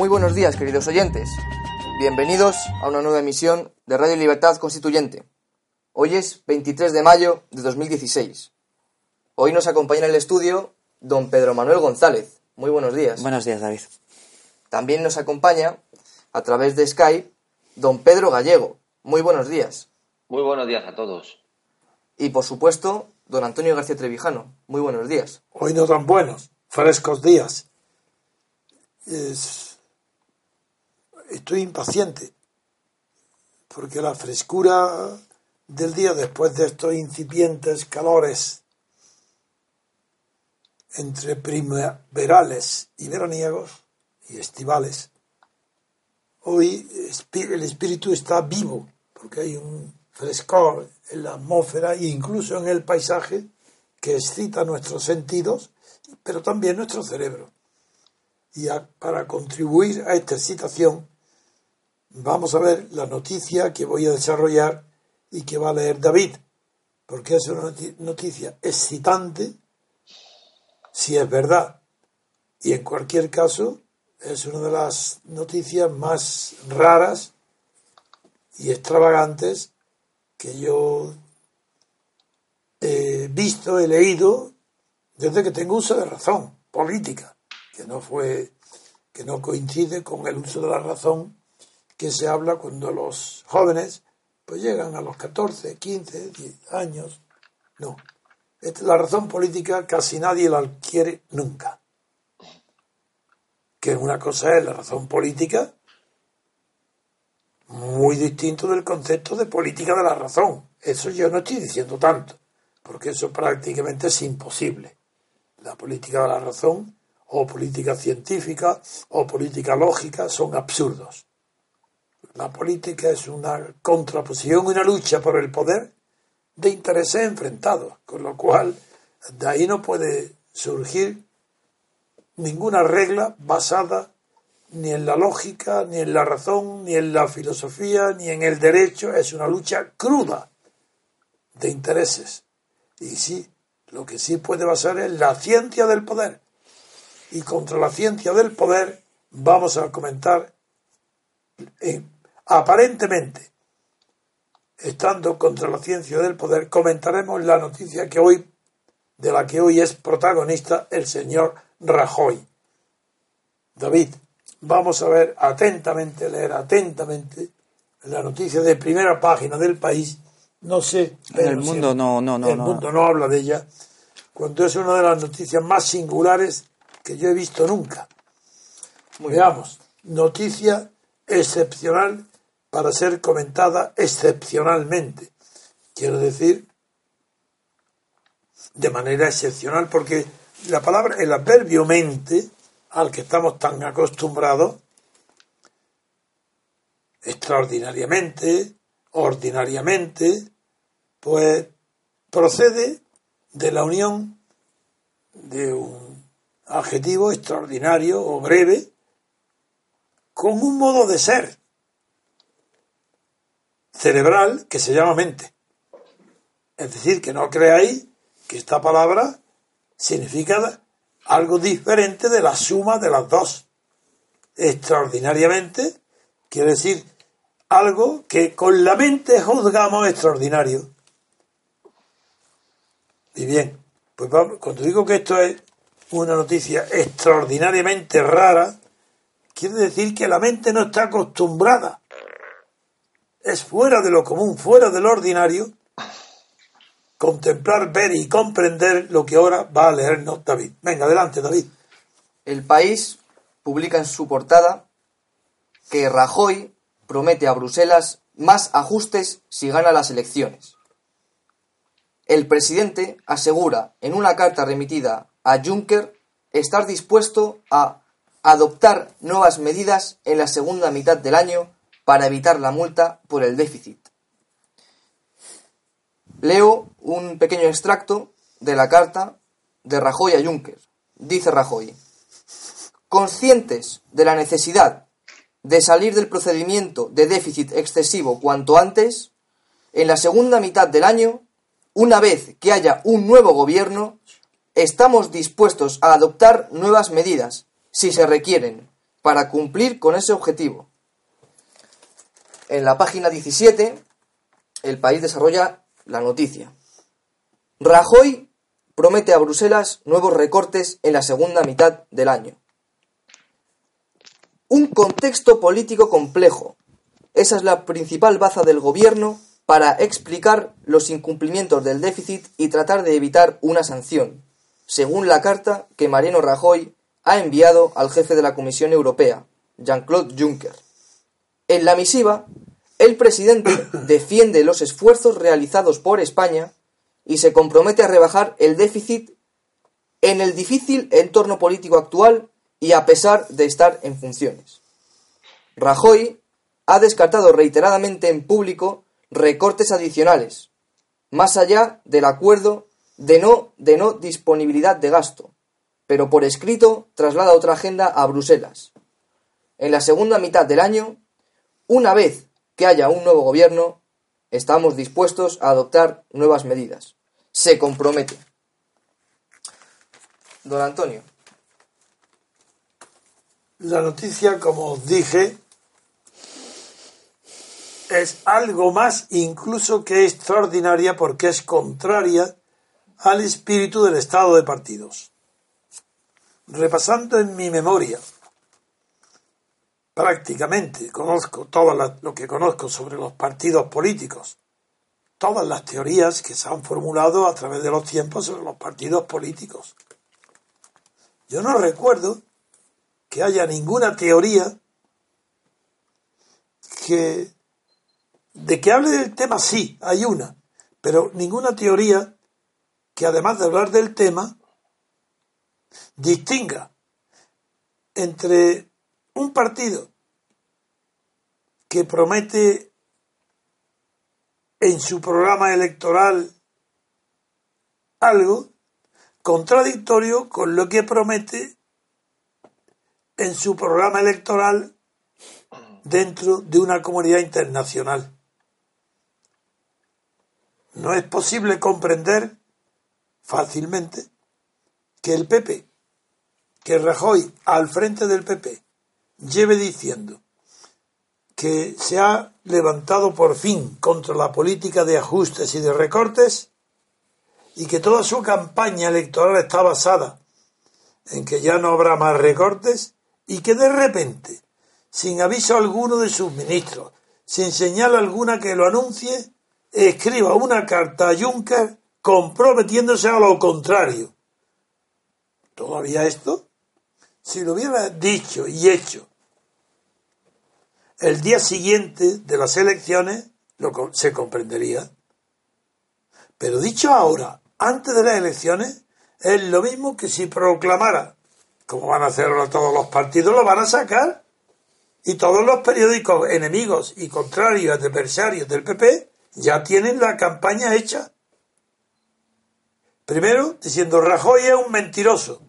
Muy buenos días, queridos oyentes. Bienvenidos a una nueva emisión de Radio Libertad Constituyente. Hoy es 23 de mayo de 2016. Hoy nos acompaña en el estudio don Pedro Manuel González. Muy buenos días. Buenos días, David. También nos acompaña a través de Skype don Pedro Gallego. Muy buenos días. Muy buenos días a todos. Y por supuesto, don Antonio García Trevijano. Muy buenos días. Hoy no tan buenos, frescos días. Es- Estoy impaciente porque la frescura del día después de estos incipientes calores entre primaverales y veraniegos y estivales, hoy el espíritu está vivo porque hay un frescor en la atmósfera e incluso en el paisaje que excita nuestros sentidos, pero también nuestro cerebro. Y para contribuir a esta excitación, vamos a ver la noticia que voy a desarrollar y que va a leer David, porque es una noti- noticia excitante, si es verdad. Y en cualquier caso, es una de las noticias más raras y extravagantes que yo he visto, he leído desde que tengo uso de razón política, que no fue, que no coincide con el uso de la razón que se habla cuando los jóvenes pues llegan a los 14, 15, 10 años. No. La razón política casi nadie la adquiere nunca. Que una cosa es la razón política muy distinto del concepto de política de la razón. Eso yo no estoy diciendo tanto, porque eso prácticamente es imposible. La política de la razón, o política científica, o política lógica, son absurdos. La política es una contraposición, una lucha por el poder de intereses enfrentados, con lo cual de ahí no puede surgir ninguna regla basada ni en la lógica, ni en la razón, ni en la filosofía, ni en el derecho. Es una lucha cruda de intereses. Y sí, lo que sí puede basar es la ciencia del poder. Y contra la ciencia del poder vamos a comentar, eh, aparentemente, estando contra la ciencia del poder, comentaremos la noticia que hoy, de la que hoy es protagonista el señor Rajoy. David, vamos a ver atentamente, leer atentamente la noticia de primera página del país. No sé. El pero si mundo no, no, no, El no. mundo no habla de ella. Cuando es una de las noticias más singulares que yo he visto nunca. Veamos. Noticia excepcional para ser comentada excepcionalmente. Quiero decir, de manera excepcional, porque la palabra, el adverbio mente, al que estamos tan acostumbrados, extraordinariamente, ordinariamente, pues procede de la unión de un adjetivo extraordinario o breve con un modo de ser cerebral que se llama mente. Es decir, que no creáis que esta palabra significa algo diferente de la suma de las dos. Extraordinariamente quiere decir algo que con la mente juzgamos extraordinario. Y bien, pues cuando digo que esto es una noticia extraordinariamente rara, quiere decir que la mente no está acostumbrada. Es fuera de lo común, fuera de lo ordinario, contemplar, ver y comprender lo que ahora va a leernos David. Venga, adelante, David. El país publica en su portada que Rajoy promete a Bruselas más ajustes si gana las elecciones. El presidente asegura en una carta remitida a Juncker estar dispuesto a adoptar nuevas medidas en la segunda mitad del año para evitar la multa por el déficit. Leo un pequeño extracto de la carta de Rajoy a Juncker. Dice Rajoy, conscientes de la necesidad de salir del procedimiento de déficit excesivo cuanto antes, en la segunda mitad del año, una vez que haya un nuevo gobierno, estamos dispuestos a adoptar nuevas medidas, si se requieren, para cumplir con ese objetivo. En la página 17, el país desarrolla la noticia. Rajoy promete a Bruselas nuevos recortes en la segunda mitad del año. Un contexto político complejo. Esa es la principal baza del gobierno para explicar los incumplimientos del déficit y tratar de evitar una sanción, según la carta que Mariano Rajoy ha enviado al jefe de la Comisión Europea, Jean-Claude Juncker. En la misiva, el presidente defiende los esfuerzos realizados por España y se compromete a rebajar el déficit en el difícil entorno político actual y a pesar de estar en funciones. Rajoy ha descartado reiteradamente en público recortes adicionales, más allá del acuerdo de no, de no disponibilidad de gasto, pero por escrito traslada otra agenda a Bruselas. En la segunda mitad del año, una vez que haya un nuevo gobierno, estamos dispuestos a adoptar nuevas medidas. Se compromete. Don Antonio. La noticia, como os dije, es algo más incluso que extraordinaria porque es contraria al espíritu del estado de partidos. Repasando en mi memoria, prácticamente conozco todo lo que conozco sobre los partidos políticos, todas las teorías que se han formulado a través de los tiempos sobre los partidos políticos. Yo no recuerdo que haya ninguna teoría que de que hable del tema sí, hay una, pero ninguna teoría que además de hablar del tema distinga entre un partido que promete en su programa electoral algo contradictorio con lo que promete en su programa electoral dentro de una comunidad internacional. No es posible comprender fácilmente que el PP, que Rajoy al frente del PP lleve diciendo que se ha levantado por fin contra la política de ajustes y de recortes y que toda su campaña electoral está basada en que ya no habrá más recortes y que de repente, sin aviso alguno de sus ministros, sin señal alguna que lo anuncie, escriba una carta a Juncker comprometiéndose a lo contrario. ¿Todavía esto? Si lo hubiera dicho y hecho el día siguiente de las elecciones, lo, se comprendería. Pero dicho ahora, antes de las elecciones, es lo mismo que si proclamara como van a hacerlo todos los partidos, lo van a sacar. Y todos los periódicos enemigos y contrarios, adversarios del PP, ya tienen la campaña hecha. Primero, diciendo Rajoy es un mentiroso,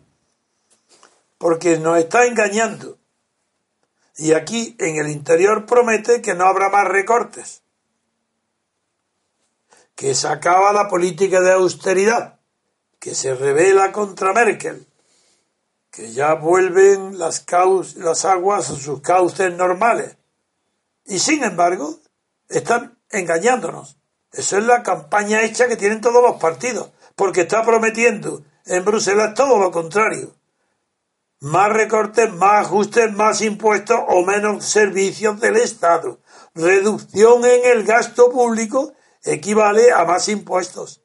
porque nos está engañando. Y aquí en el interior promete que no habrá más recortes, que se acaba la política de austeridad, que se revela contra Merkel, que ya vuelven las, las aguas a sus cauces normales. Y sin embargo, están engañándonos. Eso es la campaña hecha que tienen todos los partidos, porque está prometiendo en Bruselas todo lo contrario. Más recortes, más ajustes, más impuestos o menos servicios del Estado. Reducción en el gasto público equivale a más impuestos.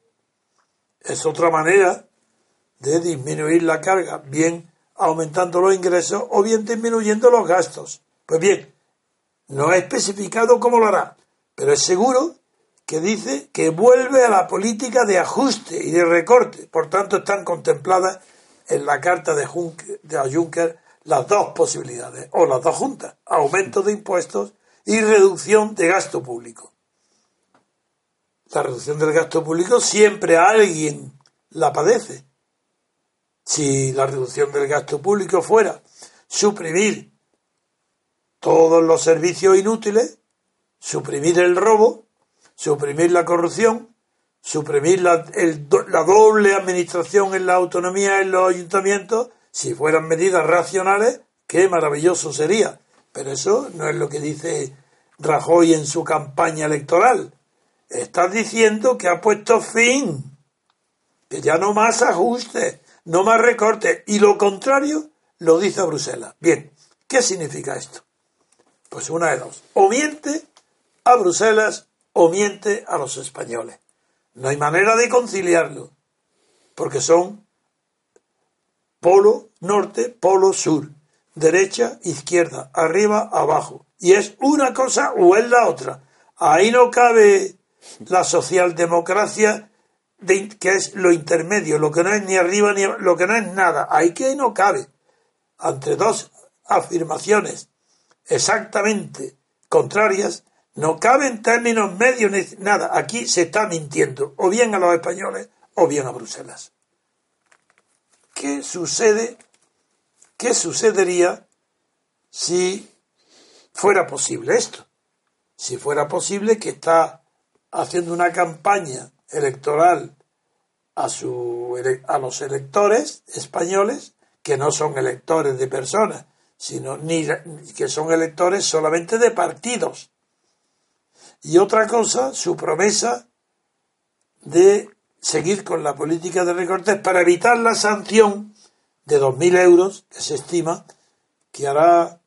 Es otra manera de disminuir la carga, bien aumentando los ingresos o bien disminuyendo los gastos. Pues bien, no ha especificado cómo lo hará, pero es seguro que dice que vuelve a la política de ajuste y de recorte. Por tanto, están contempladas en la carta de Juncker, Juncker las dos posibilidades, o las dos juntas, aumento de impuestos y reducción de gasto público. La reducción del gasto público siempre alguien la padece. Si la reducción del gasto público fuera suprimir todos los servicios inútiles, suprimir el robo, suprimir la corrupción, suprimir la, la doble administración en la autonomía en los ayuntamientos, si fueran medidas racionales, qué maravilloso sería. Pero eso no es lo que dice Rajoy en su campaña electoral. Está diciendo que ha puesto fin, que ya no más ajustes, no más recortes, y lo contrario lo dice Bruselas. Bien, ¿qué significa esto? Pues una de dos. O miente a Bruselas o miente a los españoles. No hay manera de conciliarlo, porque son polo norte, polo sur, derecha, izquierda, arriba, abajo. Y es una cosa o es la otra. Ahí no cabe la socialdemocracia que es lo intermedio, lo que no es ni arriba ni lo que no es nada. Ahí que no cabe. Ante dos afirmaciones exactamente contrarias, no caben términos medios ni nada. Aquí se está mintiendo, o bien a los españoles o bien a Bruselas. ¿Qué sucede? ¿Qué sucedería si fuera posible esto? Si fuera posible que está haciendo una campaña electoral a, su, a los electores españoles, que no son electores de personas, sino ni que son electores solamente de partidos y otra cosa, su promesa de seguir con la política de recortes para evitar la sanción de 2.000 euros que se estima que hará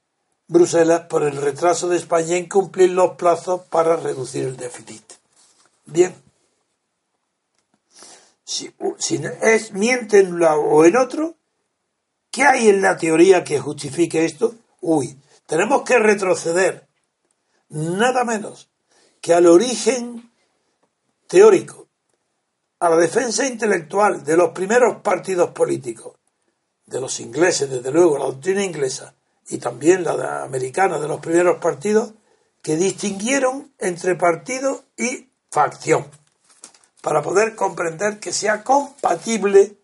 Bruselas por el retraso de España en cumplir los plazos para reducir el déficit. Bien. Si, si es miente en un lado o en otro, ¿qué hay en la teoría que justifique esto? Uy, tenemos que retroceder nada menos que al origen teórico, a la defensa intelectual de los primeros partidos políticos, de los ingleses, desde luego, la doctrina inglesa, y también la americana de los primeros partidos, que distinguieron entre partido y facción, para poder comprender que sea compatible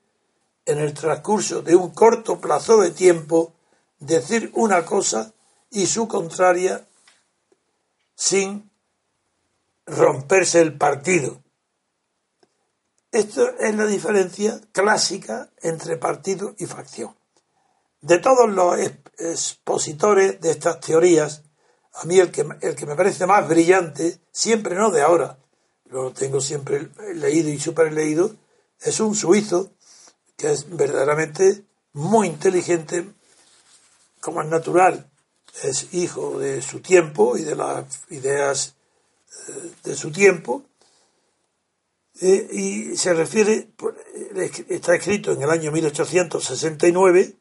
en el transcurso de un corto plazo de tiempo decir una cosa y su contraria sin romperse el partido. Esto es la diferencia clásica entre partido y facción. De todos los expositores de estas teorías, a mí el que, el que me parece más brillante, siempre no de ahora, lo tengo siempre leído y super leído, es un suizo que es verdaderamente muy inteligente, como es natural, es hijo de su tiempo y de las ideas de su tiempo, eh, y se refiere, está escrito en el año 1869,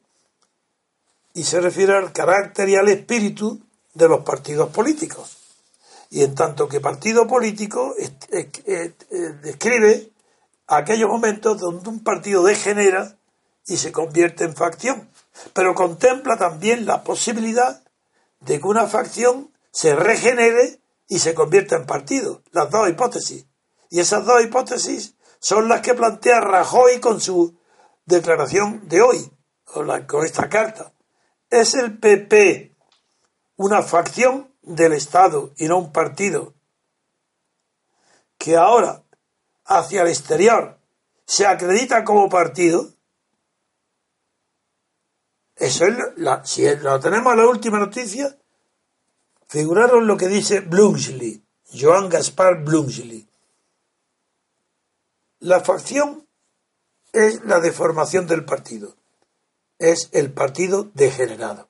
y se refiere al carácter y al espíritu de los partidos políticos. Y en tanto que partido político eh, describe aquellos momentos donde un partido degenera y se convierte en facción, pero contempla también la posibilidad de que una facción se regenere y se convierte en partido. Las dos hipótesis. Y esas dos hipótesis son las que plantea Rajoy con su declaración de hoy, con, con esta carta. Es el PP una facción del Estado y no un partido que ahora, hacia el exterior se acredita como partido. Eso es la, si lo tenemos la última noticia, figuraron lo que dice Blumsley, Joan Gaspar Blumsley. La facción es la deformación del partido, es el partido degenerado.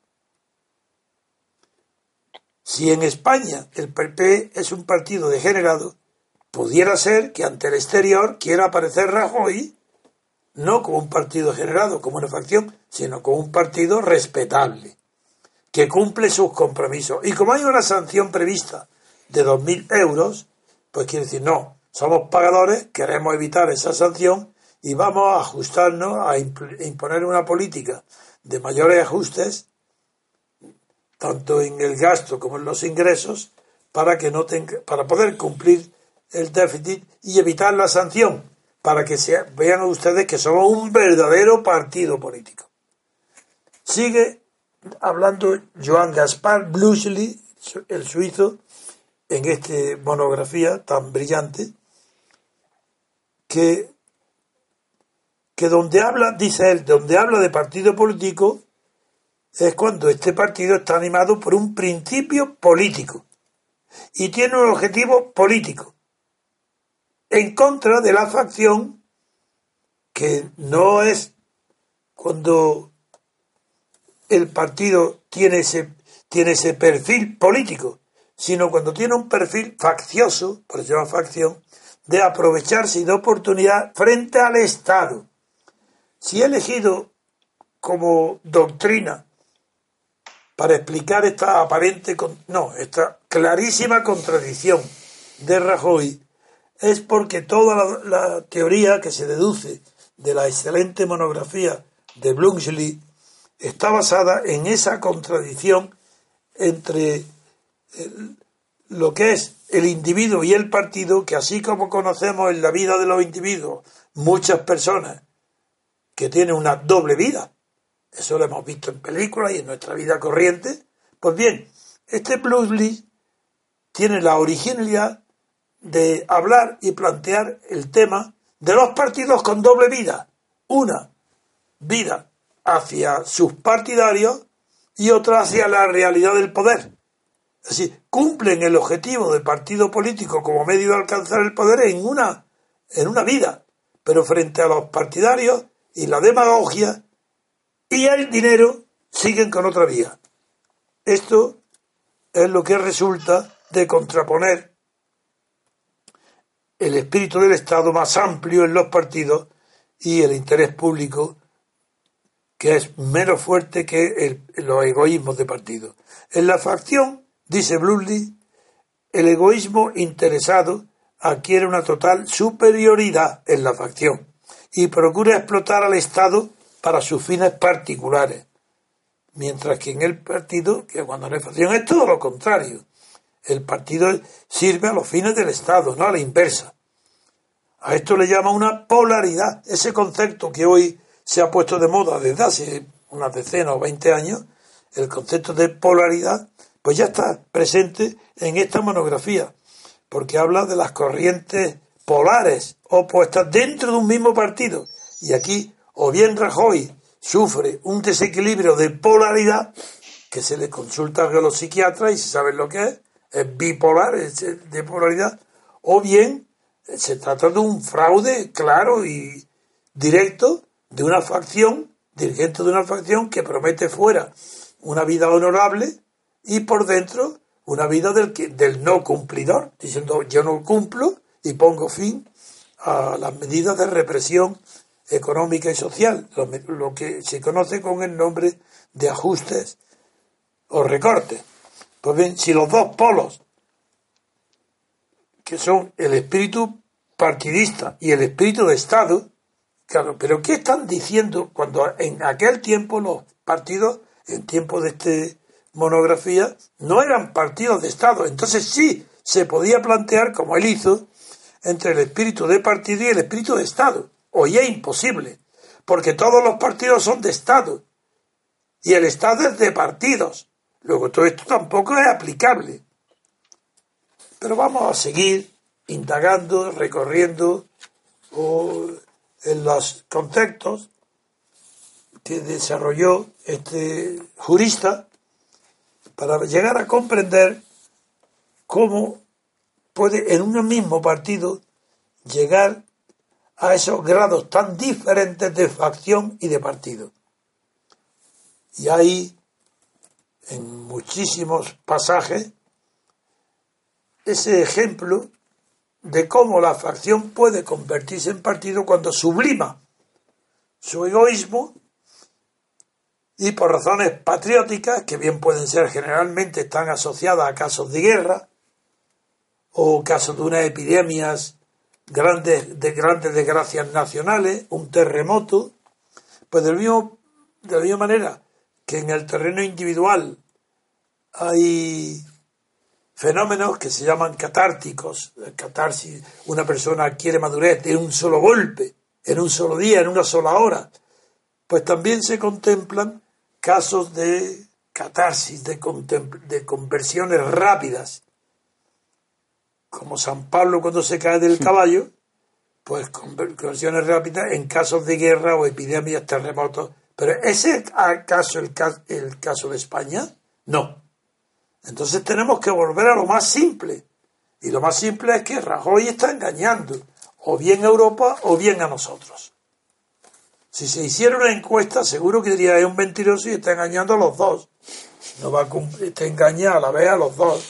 Si en España el PP es un partido degenerado, pudiera ser que ante el exterior quiera aparecer Rajoy no como un partido degenerado, como una facción, sino como un partido respetable, que cumple sus compromisos. Y como hay una sanción prevista de 2.000 euros, pues quiere decir, no, somos pagadores, queremos evitar esa sanción y vamos a ajustarnos, a imponer una política de mayores ajustes tanto en el gasto como en los ingresos, para que no tenga, para poder cumplir el déficit y evitar la sanción, para que se, vean ustedes que somos un verdadero partido político. Sigue hablando Joan Gaspar Bluchley, el suizo, en esta monografía tan brillante, que, que donde habla, dice él, donde habla de partido político, es cuando este partido está animado por un principio político y tiene un objetivo político en contra de la facción que no es cuando el partido tiene ese, tiene ese perfil político, sino cuando tiene un perfil faccioso, por eso llama facción, de aprovecharse de oportunidad frente al Estado. Si he elegido como doctrina para explicar esta aparente, no, esta clarísima contradicción de Rajoy, es porque toda la, teoría que se deduce de la excelente monografía de Blumsley está basada en esa contradicción entre lo que es el individuo y el partido, que así como conocemos en la vida de los individuos muchas personas que tienen una doble vida, eso lo hemos visto en películas y en nuestra vida corriente. Pues bien, este Blues tiene la originalidad de hablar y plantear el tema de los partidos con doble vida. Una vida hacia sus partidarios y otra hacia la realidad del poder. Es decir, cumplen el objetivo del partido político como medio de alcanzar el poder en una, en una vida, pero frente a los partidarios y la demagogia y el dinero siguen con otra vía. Esto es lo que resulta de contraponer el espíritu del Estado más amplio en los partidos y el interés público que es menos fuerte que los egoísmos de partido. En la facción, dice Blumley, el egoísmo interesado adquiere una total superioridad en la facción y procura explotar al Estado para sus fines particulares. Mientras que en el partido, que cuando no hay facción es todo lo contrario. El partido sirve a los fines del Estado, no a la inversa. A esto le llama una polaridad. Ese concepto que hoy se ha puesto de moda desde hace unas decenas o veinte años, el concepto de polaridad, pues ya está presente en esta monografía, porque habla de las corrientes polares opuestas dentro de un mismo partido. Y aquí o bien Rajoy sufre un desequilibrio de polaridad que se le consulta a los psiquiatras y se sabe lo que es, es bipolar, es de polaridad, o bien se trata de un fraude claro y directo de una facción, dirigente de una facción que promete fuera una vida honorable y por dentro una vida del, del no cumplidor, diciendo yo no cumplo y pongo fin a las medidas de represión económica y social, lo, que se conoce con el nombre de ajustes o recortes. Pues bien, si los dos polos, que son el espíritu partidista y el espíritu de Estado, claro, pero ¿qué están diciendo cuando en aquel tiempo los partidos, en tiempo de esta monografía, no eran partidos de Estado? Entonces sí se podía plantear, como él hizo, entre el espíritu de partido y el espíritu de Estado. Hoy es imposible, porque todos los partidos son de Estado y el Estado es de partidos. Luego todo esto tampoco es aplicable. Pero vamos a seguir indagando, recorriendo en los conceptos que desarrolló este jurista para llegar a comprender cómo puede en un mismo partido llegar a esos grados tan diferentes de facción y de partido. Y hay en muchísimos pasajes ese ejemplo de cómo la facción puede convertirse en partido cuando sublima su egoísmo y por razones patrióticas, que bien pueden ser generalmente están asociadas a casos de guerra o casos de unas epidemias grandes, de grandes desgracias nacionales, un terremoto, pues del mismo, de la misma manera que en el terreno individual hay fenómenos que se llaman catárticos, catarsis, una persona quiere madurez en un solo golpe, en un solo día, en una sola hora, pues también se contemplan casos de catarsis, de, de conversiones rápidas, como San Pablo cuando se cae del caballo, pues conversiones rápidas en casos de guerra o epidemias, terremotos. Pero ¿ese acaso el, el caso de España? No. Entonces tenemos que volver a lo más simple. Y lo más simple es que Rajoy está engañando, o bien a Europa o bien a nosotros. Si se hiciera una encuesta, seguro que diría es un mentiroso y está engañando a los dos. No va a cumplir, está engañando a la vez a los dos.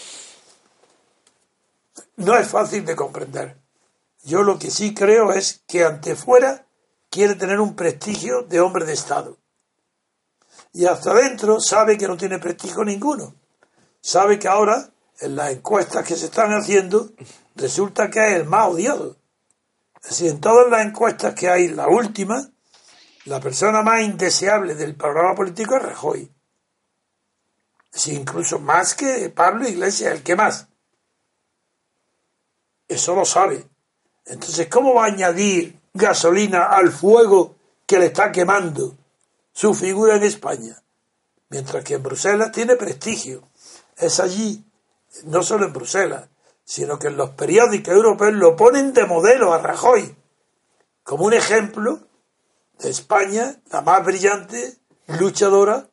No es fácil de comprender. Yo lo que sí creo es que ante fuera quiere tener un prestigio de hombre de Estado. Y hasta adentro sabe que no tiene prestigio ninguno. Sabe que ahora, en las encuestas que se están haciendo, resulta que es el más odiado. Es decir, en todas las encuestas que hay, la última, la persona más indeseable del programa político es Rajoy. Sí, incluso más que Pablo Iglesias, el que más. Eso lo sabe. Entonces, ¿cómo va a añadir gasolina al fuego que le está quemando su figura en España? Mientras que en Bruselas tiene prestigio. Es allí, no solo en Bruselas, sino que en los periódicos europeos lo ponen de modelo a Rajoy, como un ejemplo de España, la más brillante luchadora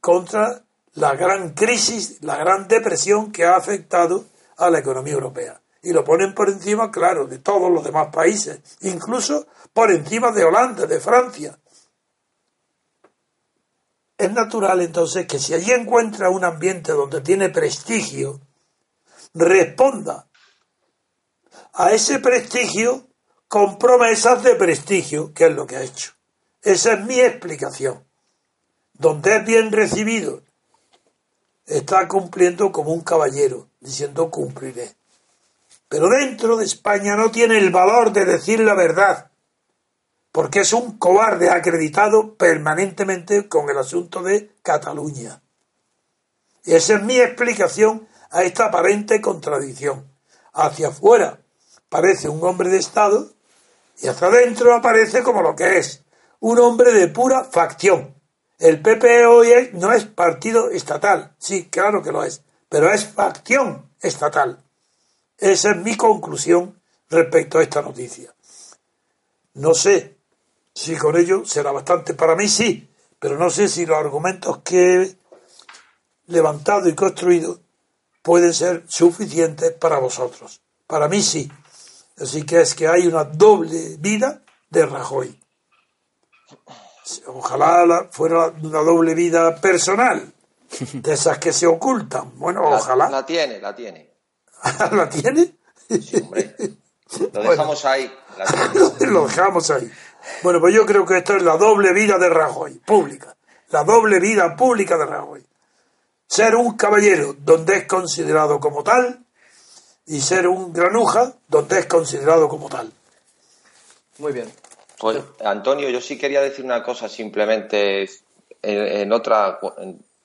contra la gran crisis, la gran depresión que ha afectado a la economía europea. Y lo ponen por encima, claro, de todos los demás países, incluso por encima de Holanda, de Francia. Es natural entonces que si allí encuentra un ambiente donde tiene prestigio, responda a ese prestigio con promesas de prestigio, que es lo que ha hecho. Esa es mi explicación. Donde es bien recibido, está cumpliendo como un caballero, diciendo cumpliré. Pero dentro de España no tiene el valor de decir la verdad, porque es un cobarde acreditado permanentemente con el asunto de Cataluña. Y esa es mi explicación a esta aparente contradicción. Hacia afuera parece un hombre de Estado y hacia adentro aparece como lo que es, un hombre de pura facción. El PP hoy no es partido estatal, sí, claro que lo es, pero es facción estatal. Esa es mi conclusión respecto a esta noticia. No sé si con ello será bastante. Para mí sí, pero no sé si los argumentos que he levantado y construido pueden ser suficientes para vosotros. Para mí sí. Así que es que hay una doble vida de Rajoy. Ojalá fuera una doble vida personal, de esas que se ocultan. Bueno, ojalá. La tiene, la tiene. ¿La tiene? Sí, hombre. Lo dejamos ahí. Lo dejamos ahí. Bueno, pues yo creo que esto es la doble vida de Rajoy, pública. La doble vida pública de Rajoy. Ser un caballero donde es considerado como tal y ser un granuja donde es considerado como tal. Muy bien. Pues, Antonio, yo sí quería decir una cosa simplemente en, otra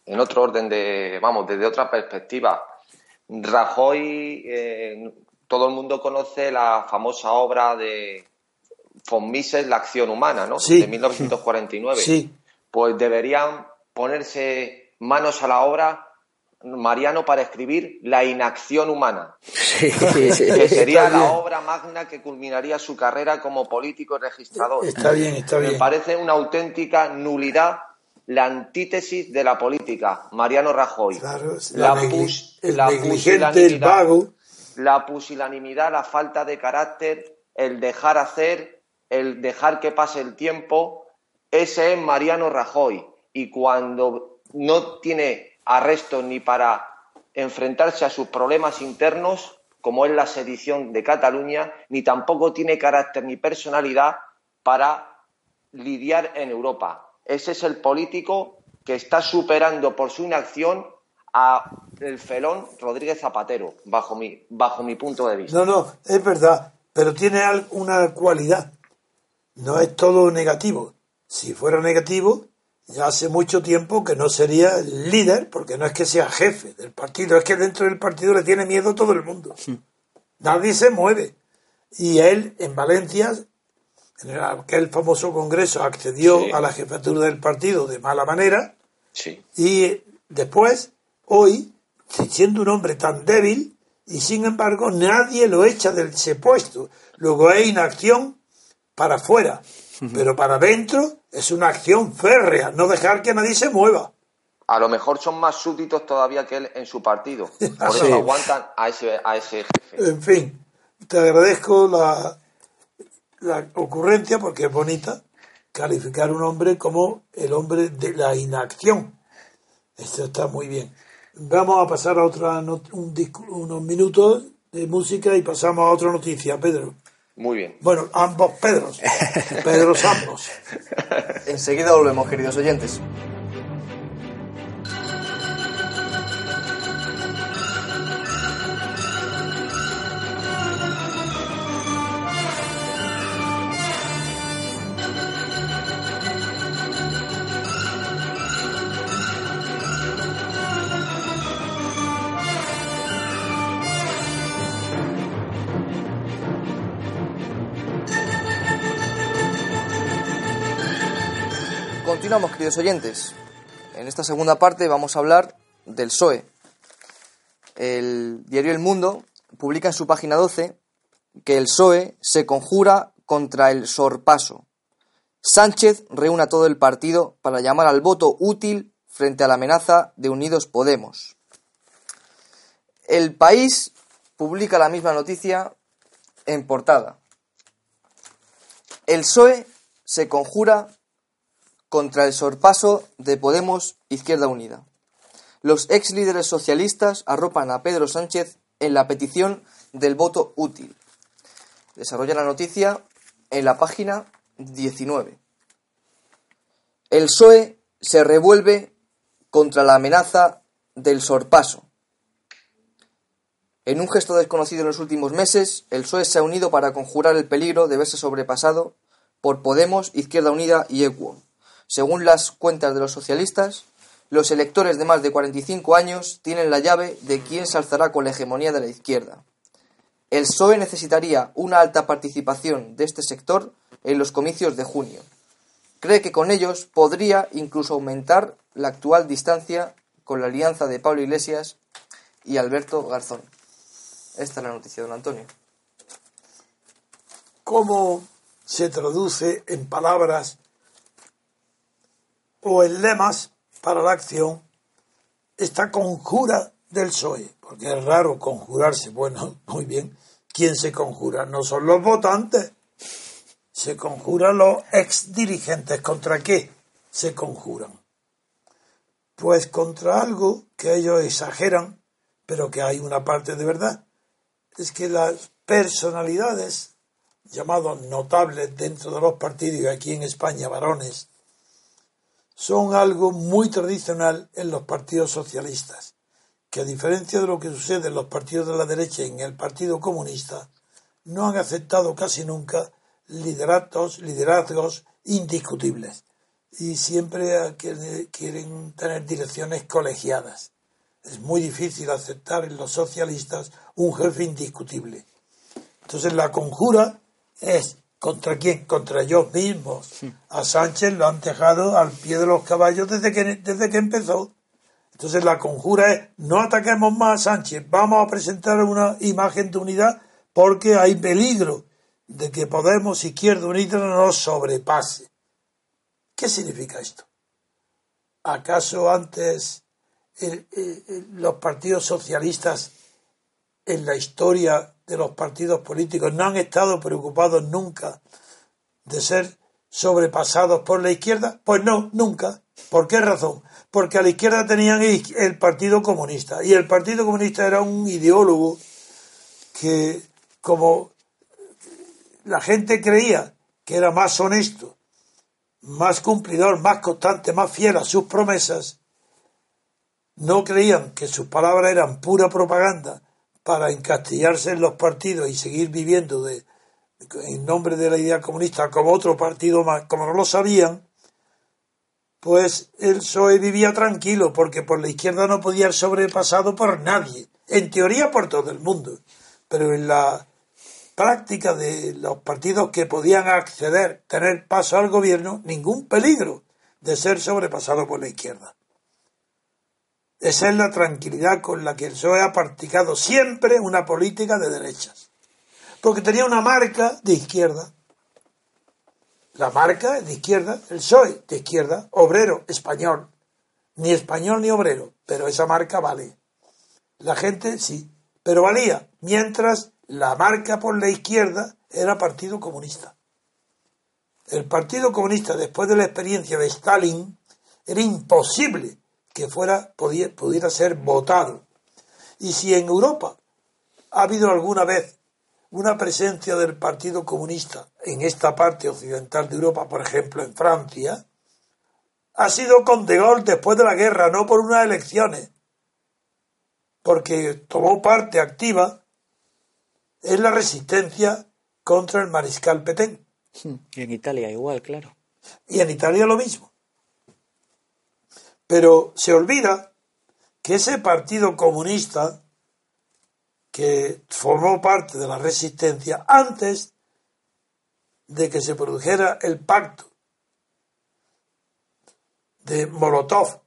en, otro orden de, vamos, desde otra perspectiva. Rajoy, eh, todo el mundo conoce la famosa obra de von Mises, La acción humana, ¿no? Sí. De 1949. Sí. Pues deberían ponerse manos a la obra Mariano para escribir La inacción humana, Sí, que sería la bien. obra magna que culminaría su carrera como político y registrador. Está bien, está Me bien. parece una auténtica nulidad la antítesis de la política, Mariano Rajoy. Claro, la, pus- el la negligente, el pusilanimidad- vago. la pusilanimidad, la falta de carácter, el dejar hacer, el dejar que pase el tiempo, ese es Mariano Rajoy. Y cuando no tiene arresto ni para enfrentarse a sus problemas internos, como es la sedición de Cataluña, ni tampoco tiene carácter ni personalidad para lidiar en Europa. Ese es el político que está superando por su inacción a el felón Rodríguez Zapatero, bajo mi, bajo mi punto de vista. No, no, es verdad, pero tiene una cualidad. No es todo negativo. Si fuera negativo, ya hace mucho tiempo que no sería líder, porque no es que sea jefe del partido, es que dentro del partido le tiene miedo todo el mundo. Nadie se mueve. Y él en Valencia, en aquel famoso congreso, accedió Sí. a la jefatura del partido de mala manera, Sí. y después, hoy, siendo un hombre tan débil, y sin embargo nadie lo echa de ese puesto. Luego hay inacción para afuera, pero para adentro es una acción férrea, no dejar que nadie se mueva. A lo mejor son más súbditos todavía que él en su partido. Por eso Sí. aguantan a ese, a ese jefe. En fin, te agradezco la, la ocurrencia porque es bonita calificar a un hombre como el hombre de la inacción. Esto está muy bien. Vamos a pasar a otra un unos minutos de música y pasamos a otra noticia, Pedro. Muy bien. Bueno, ambos Pedros. Pedros ambos. Enseguida volvemos, queridos oyentes. Continuamos, queridos oyentes. En esta segunda parte vamos a hablar del PSOE. El diario El Mundo publica en su página 12 que el PSOE se conjura contra el sorpaso. Sánchez reúne a todo el partido para llamar al voto útil frente a la amenaza de Unidos Podemos. El país publica la misma noticia en portada. El PSOE se conjura contra el sorpaso de Podemos Izquierda Unida. Los ex líderes socialistas arropan a Pedro Sánchez en la petición del voto útil. Desarrolla la noticia en la página 19. El PSOE se revuelve contra la amenaza del sorpaso. En un gesto desconocido en los últimos meses, el PSOE se ha unido para conjurar el peligro de verse sobrepasado por Podemos, Izquierda Unida y ECUO. Según las cuentas de los socialistas, los electores de más de 45 años tienen la llave de quién se alzará con la hegemonía de la izquierda. El PSOE necesitaría una alta participación de este sector en los comicios de junio. Cree que con ellos podría incluso aumentar la actual distancia con la alianza de Pablo Iglesias y Alberto Garzón. Esta es la noticia, don Antonio. ¿Cómo se traduce en palabras o en lemas para la acción esta conjura del PSOE? Porque es raro conjurarse. Bueno, muy bien. ¿Quién se conjura? No son los votantes. Se conjuran los ex dirigentes. ¿Contra qué se conjuran? Pues contra algo que ellos exageran, pero que hay una parte de verdad. Es que las personalidades llamados notables dentro de los partidos y aquí en España varones, son algo muy tradicional en los partidos socialistas, que a diferencia de lo que sucede en los partidos de la derecha y en el Partido Comunista, no han aceptado casi nunca lideratos, liderazgos indiscutibles y siempre quieren tener direcciones colegiadas. Es muy difícil aceptar en los socialistas un jefe indiscutible. Entonces la conjura es contra quién, contra ellos mismos. A Sánchez lo han dejado al pie de los caballos desde que, desde que empezó. Entonces la conjura es, no ataquemos más a Sánchez, vamos a presentar una imagen de unidad porque hay peligro de que Podemos Izquierda Unida nos sobrepase. ¿Qué significa esto? ¿Acaso antes los partidos socialistas en la historia de los partidos políticos no han estado preocupados nunca de ser sobrepasados por la izquierda? Pues no, nunca. ¿Por qué razón? Porque a la izquierda tenían el Partido Comunista y el Partido Comunista era un ideólogo que como la gente creía que era más honesto, más cumplidor, más constante, más fiel a sus promesas, no creían que sus palabras eran pura propaganda para encastillarse en los partidos y seguir viviendo de, en nombre de la idea comunista como otro partido más, como no lo sabían, pues el PSOE vivía tranquilo porque por la izquierda no podía ser sobrepasado por nadie, en teoría por todo el mundo, pero en la práctica de los partidos que podían acceder, tener paso al gobierno, ningún peligro de ser sobrepasado por la izquierda. Esa es la tranquilidad con la que el PSOE ha practicado siempre una política de derechas. Porque tenía una marca de izquierda. La marca de izquierda, el PSOE de izquierda, obrero, español. Ni español ni obrero, pero esa marca vale. La gente sí, pero valía, mientras la marca por la izquierda era Partido Comunista. El Partido Comunista, después de la experiencia de Stalin, era imposible que fuera, pudiera ser votado. Y si en Europa ha habido alguna vez una presencia del Partido Comunista en esta parte occidental de Europa, por ejemplo en Francia, ha sido con De Gaulle después de la guerra, no por unas elecciones, porque tomó parte activa en la resistencia contra el mariscal Petén. Y en Italia igual, claro. Y en Italia lo mismo. Pero se olvida que ese partido comunista que formó parte de la resistencia antes de que se produjera el pacto de Molotov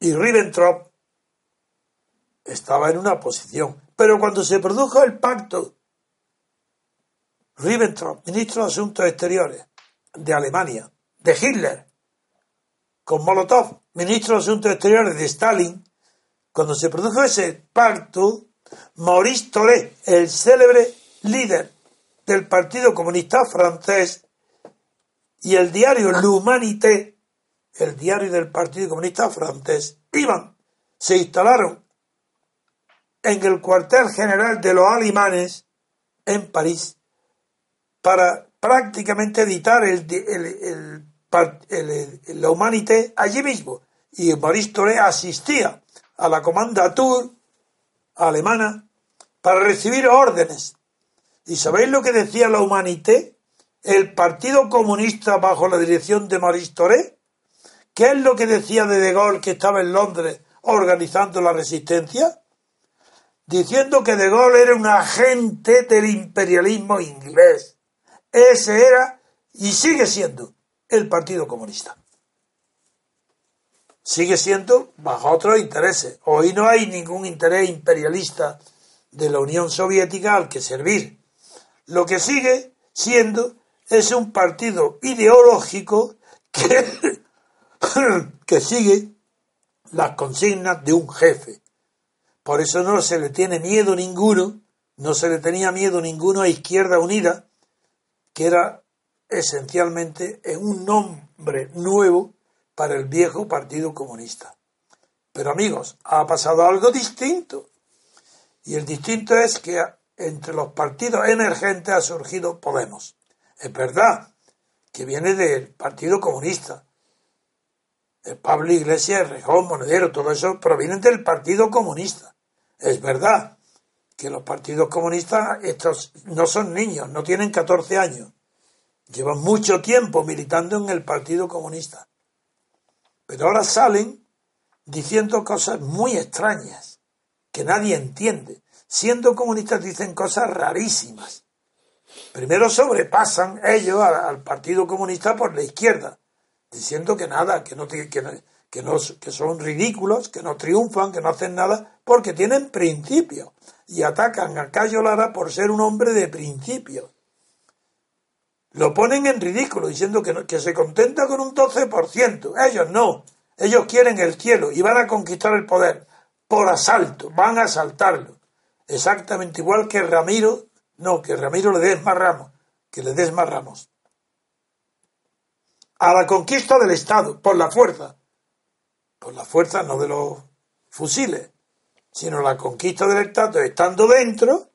y Ribbentrop estaba en una posición. Pero cuando se produjo el pacto, Ribbentrop, ministro de Asuntos Exteriores de Alemania, de Hitler, con Molotov, ministro de Asuntos Exteriores de Stalin, cuando se produjo ese pacto, Maurice Tolé, el célebre líder del Partido Comunista francés, y el diario L'Humanité, el diario del Partido Comunista francés, iban, se instalaron en el cuartel general de los alemanes en París para prácticamente editar el, el la Humanité allí mismo. Y Maurice asistía a la comanda Tour alemana para recibir órdenes. ¿Y sabéis lo que decía la Humanité? El Partido Comunista bajo la dirección de Maurice. ¿Qué es lo que decía de De Gaulle que estaba en Londres organizando la resistencia? Diciendo que De Gaulle era un agente del imperialismo inglés. Ese era y sigue siendo el Partido Comunista. Sigue siendo bajo otros intereses. Hoy no hay ningún interés imperialista de la Unión Soviética al que servir. Lo que sigue siendo es un partido ideológico que, que sigue las consignas de un jefe. Por eso no se le tiene miedo ninguno, no se le tenía miedo ninguno a Izquierda Unida, que era esencialmente en un nombre nuevo para el viejo Partido Comunista. Pero amigos, ha pasado algo distinto. Y el distinto es que entre los partidos emergentes ha surgido Podemos. Es verdad que viene del Partido Comunista. Pablo Iglesias, Rejón, Monedero, todo eso provienen del Partido Comunista. Es verdad que los partidos comunistas estos no son niños, no tienen 14 años Llevan mucho tiempo militando en el Partido Comunista. Pero ahora salen diciendo cosas muy extrañas que nadie entiende. Siendo comunistas dicen cosas rarísimas. Primero sobrepasan ellos al Partido Comunista por la izquierda. diciendo que nada, que no, que, que, no, que son ridículos, que no triunfan, que no hacen nada, porque tienen principios. Y atacan a Cayo Lara por ser un hombre de principios. Lo ponen en ridículo, diciendo que, que se contenta con un 12%. Ellos no. Ellos quieren el cielo y van a conquistar el poder por asalto, van a asaltarlo. Exactamente igual que Ramiro, no, que Ramiro le des más ramos, que le des más ramos a la conquista del Estado, por la fuerza. Por la fuerza no de los fusiles, sino la conquista del Estado estando dentro,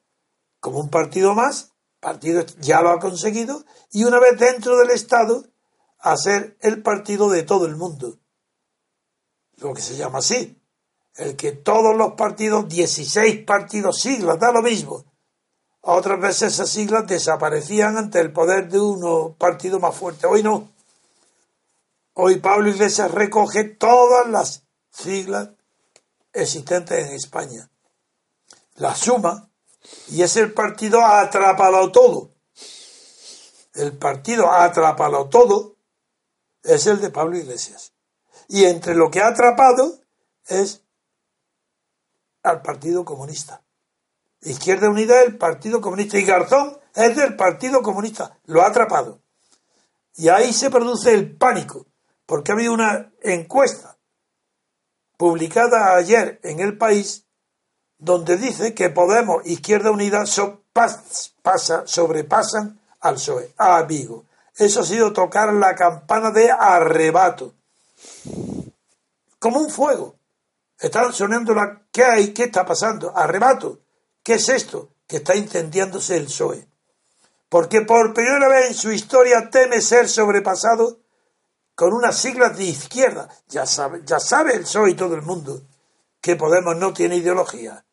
como un partido más, partido ya lo ha conseguido, y una vez dentro del Estado, hacer el partido de todo el mundo. Lo que se llama así. El que todos los partidos, 16 partidos, siglas, da lo mismo. Otras veces esas siglas desaparecían ante el poder de uno partido más fuerte. Hoy no. Hoy Pablo Iglesias recoge todas las siglas existentes en España. La suma y es el partido atrapado todo. El partido atrapado todo es el de Pablo Iglesias. Y entre lo que ha atrapado es al Partido Comunista. Izquierda Unida es el Partido Comunista y Garzón es del Partido Comunista. Lo ha atrapado. Y ahí se produce el pánico porque había una encuesta publicada ayer en el país donde dice que Podemos, Izquierda Unida, sobrepasan al PSOE, a Vigo. Eso ha sido tocar la campana de arrebato. Como un fuego. Están sonando la... ¿Qué hay? ¿Qué está pasando? Arrebato. ¿Qué es esto? Que está incendiándose el PSOE. Porque por primera vez en su historia teme ser sobrepasado con unas siglas de izquierda. Ya sabe, ya sabe el PSOE y todo el mundo que Podemos no tiene ideología.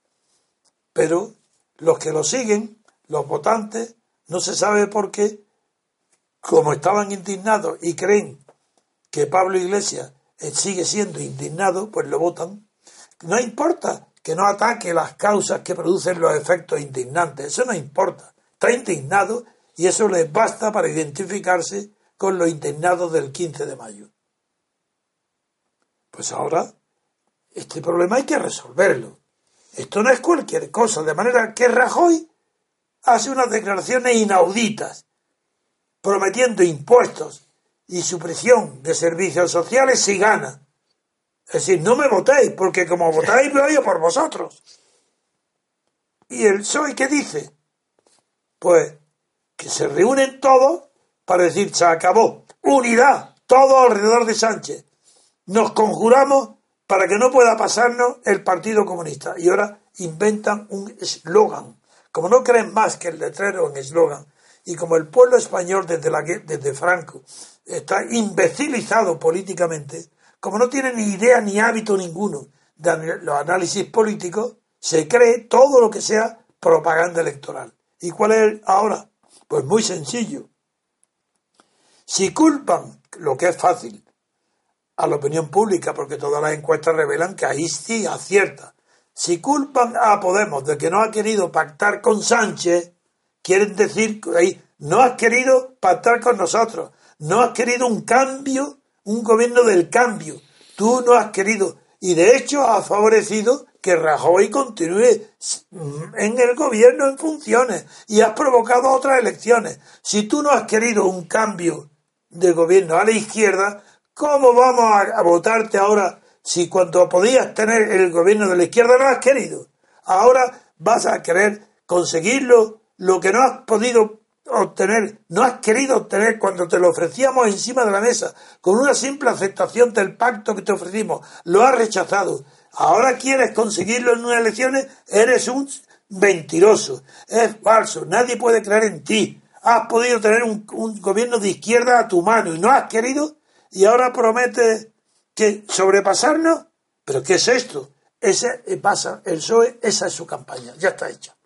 Pero los que lo siguen, los votantes, no se sabe por qué, como estaban indignados y creen que Pablo Iglesias eh, sigue siendo indignado, pues lo votan. No importa que no ataque las causas que producen los efectos indignantes, eso no importa. Está indignado y eso les basta para identificarse con los indignados del 15 de mayo. Pues ahora, este problema hay que resolverlo. Esto no es cualquier cosa, de manera que Rajoy hace unas declaraciones inauditas, prometiendo impuestos y supresión de servicios sociales si gana. Es decir, no me votéis, porque como votáis, lo yo por vosotros. ¿Y el PSOE qué dice? Pues que se reúnen todos para decir se acabó. Unidad, todo alrededor de Sánchez. Nos conjuramos para que no pueda pasarnos el Partido Comunista. Y ahora inventan un eslogan. Como no creen más que el letrero en eslogan, y como el pueblo español desde, la, desde Franco está imbecilizado políticamente, como no tiene ni idea ni hábito ninguno de los análisis políticos, se cree todo lo que sea propaganda electoral. ¿Y cuál es ahora? Pues muy sencillo. Si culpan, lo que es fácil, a la opinión pública, porque todas las encuestas revelan que ahí sí acierta. Si culpan a Podemos de que no ha querido pactar con Sánchez, quieren decir que ahí no has querido pactar con nosotros, no has querido un cambio, un gobierno del cambio. Tú no has querido, y de hecho has favorecido que Rajoy continúe en el gobierno en funciones y has provocado otras elecciones. Si tú no has querido un cambio de gobierno a la izquierda, ¿cómo vamos a, votarte ahora si cuando podías tener el gobierno de la izquierda no has querido? Ahora vas a querer conseguirlo, lo que no has podido obtener, no has querido obtener cuando te lo ofrecíamos encima de la mesa, con una simple aceptación del pacto que te ofrecimos, lo has rechazado. Ahora quieres conseguirlo en unas elecciones, eres un mentiroso, es falso, nadie puede creer en ti has podido tener un, gobierno de izquierda a tu mano y no has querido y ahora prometes que sobrepasarnos. ¿Pero qué es esto? Ese pasa, el PSOE, esa es su campaña, ya está hecha.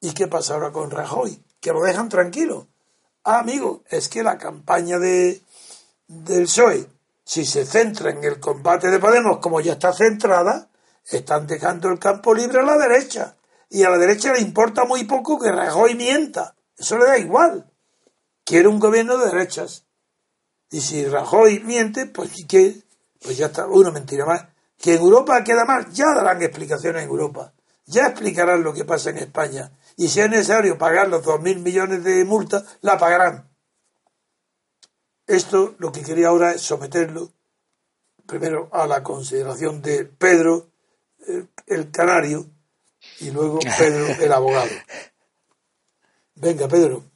¿Y qué pasa ahora con Rajoy? Que lo dejan tranquilo. Ah, amigo, es que la campaña de, del PSOE, si se centra en el combate de Podemos, como ya está centrada, están dejando el campo libre a la derecha y a la derecha le importa muy poco que Rajoy mienta. Eso le da igual. Quiere un gobierno de derechas. Y si Rajoy miente, pues ¿qué? Pues ya está, una mentira más. Que en Europa queda mal, ya darán explicaciones en Europa. Ya explicarán lo que pasa en España. Y si es necesario pagar los dos mil millones de multa, la pagarán. Esto lo que quería ahora es someterlo primero a la consideración de Pedro, el, el canario, y luego Pedro, el abogado. Venga, Pedro.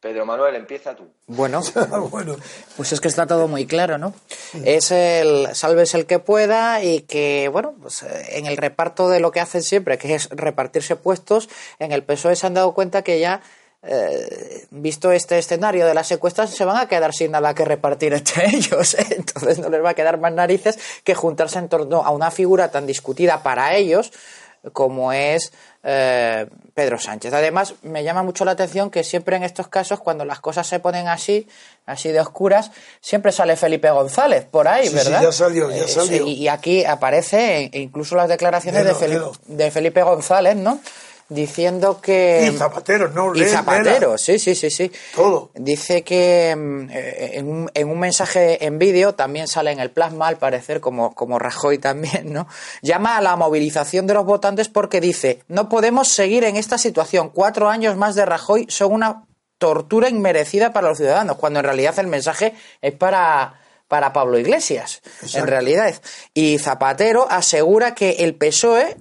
Pedro Manuel, empieza tú. Bueno, bueno, pues es que está todo muy claro, ¿no? Es el salves el que pueda y que, bueno, pues eh, en el reparto de lo que hacen siempre, que es repartirse puestos, en el PSOE se han dado cuenta que ya, eh, visto este escenario de las secuestras, se van a quedar sin nada que repartir entre ellos. ¿eh? Entonces no les va a quedar más narices que juntarse en torno a una figura tan discutida para ellos como es eh, Pedro Sánchez. Además, me llama mucho la atención que siempre en estos casos, cuando las cosas se ponen así, así de oscuras, siempre sale Felipe González por ahí, Sí, sí, ¿verdad? ya salió, ya Eh, salió. y, y aquí aparece incluso las declaraciones de, Felipe, de Felipe González, ¿no? Diciendo que... y Zapatero, no, Y Zapatero, sí, sí, sí, sí. Todo. Dice que mm, eh, en un, en un mensaje en vídeo, también sale en el plasma, al parecer, como, como Rajoy también, ¿no? Llama a la movilización de los votantes porque dice, no podemos seguir en esta situación. Cuatro años más de Rajoy son una tortura inmerecida para los ciudadanos, cuando en realidad el mensaje es para, para Pablo Iglesias, en realidad. Y Zapatero asegura que el PSOE,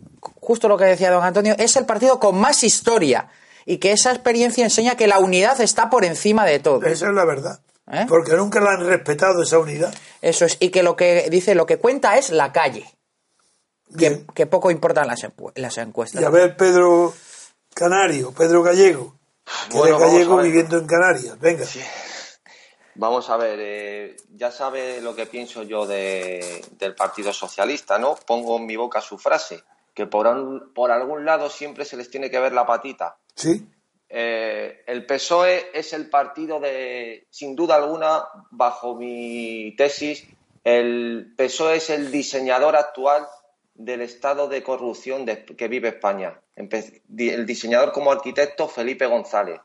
justo lo que decía don Antonio, es el partido con más historia y que esa experiencia enseña que la unidad está por encima de todo. Esa es la verdad. ¿Eh? Porque nunca la han respetado esa unidad. Eso es, y que lo que dice, lo que cuenta es la calle, que, Bien. que poco importan las, las encuestas. Y a ver, Pedro Canario, Pedro Gallego, que Bueno, gallego viviendo en Canarias. Venga. Vamos a ver, eh, ya sabe lo que pienso yo de- del Partido Socialista, ¿no? Pongo en mi boca su frase, que por, un- por algún lado siempre se les tiene que ver la patita. Sí, Eh, el PSOE es el partido de, sin duda alguna, bajo mi tesis, el PSOE es el diseñador actual del estado de corrupción de- que vive España. Empe- El diseñador como arquitecto Felipe González.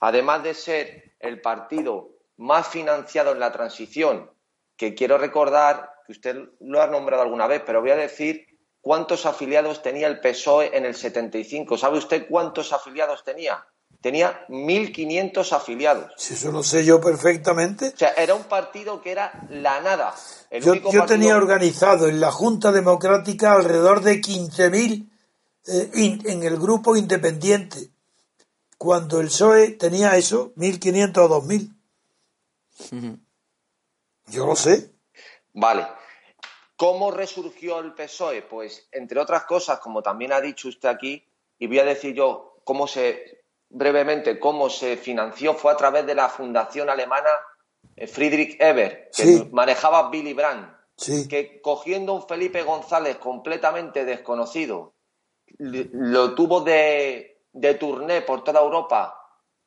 Además de ser el partido más financiado en la transición, que quiero recordar, que usted lo ha nombrado alguna vez, pero voy a decir cuántos afiliados tenía el PSOE en el 75. ¿Sabe usted cuántos afiliados tenía? Tenía 1.500 afiliados. si eso lo sé yo perfectamente. O sea, era un partido que era la nada. El Yo, único yo partido- tenía organizado en la Junta Democrática alrededor de 15.000 eh, in- en el grupo independiente. Cuando el PSOE tenía eso, 1.500 o 2.000. Yo lo sé. Vale. ¿Cómo resurgió el PSOE? Pues, entre otras cosas, como también ha dicho usted aquí, y voy a decir yo cómo se, brevemente, cómo se financió, fue a través de la fundación alemana eh, Friedrich Ebert, que Sí. manejaba Billy Brandt, Sí. que cogiendo un Felipe González completamente desconocido, lo tuvo de, de turné por toda Europa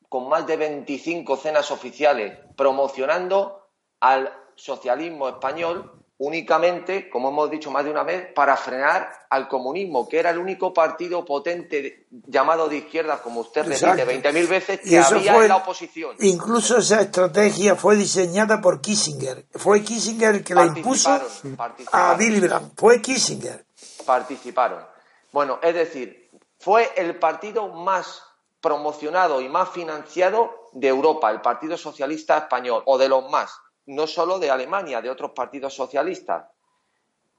con más de 25 cenas oficiales, promocionando al socialismo español únicamente, como hemos dicho más de una vez, para frenar al comunismo, que era el único partido potente de- llamado de izquierda, como usted repite Exacto. 20.000 veces, Y que eso había fue- en la oposición. Incluso esa estrategia fue diseñada por Kissinger. Fue Kissinger el que la impuso Participaron, a. Billy Brandt. Fue Kissinger. participaron. Bueno, es decir, fue el partido más promocionado y más financiado de Europa, el Partido Socialista Español, o de los más, no solo de Alemania, de otros partidos socialistas.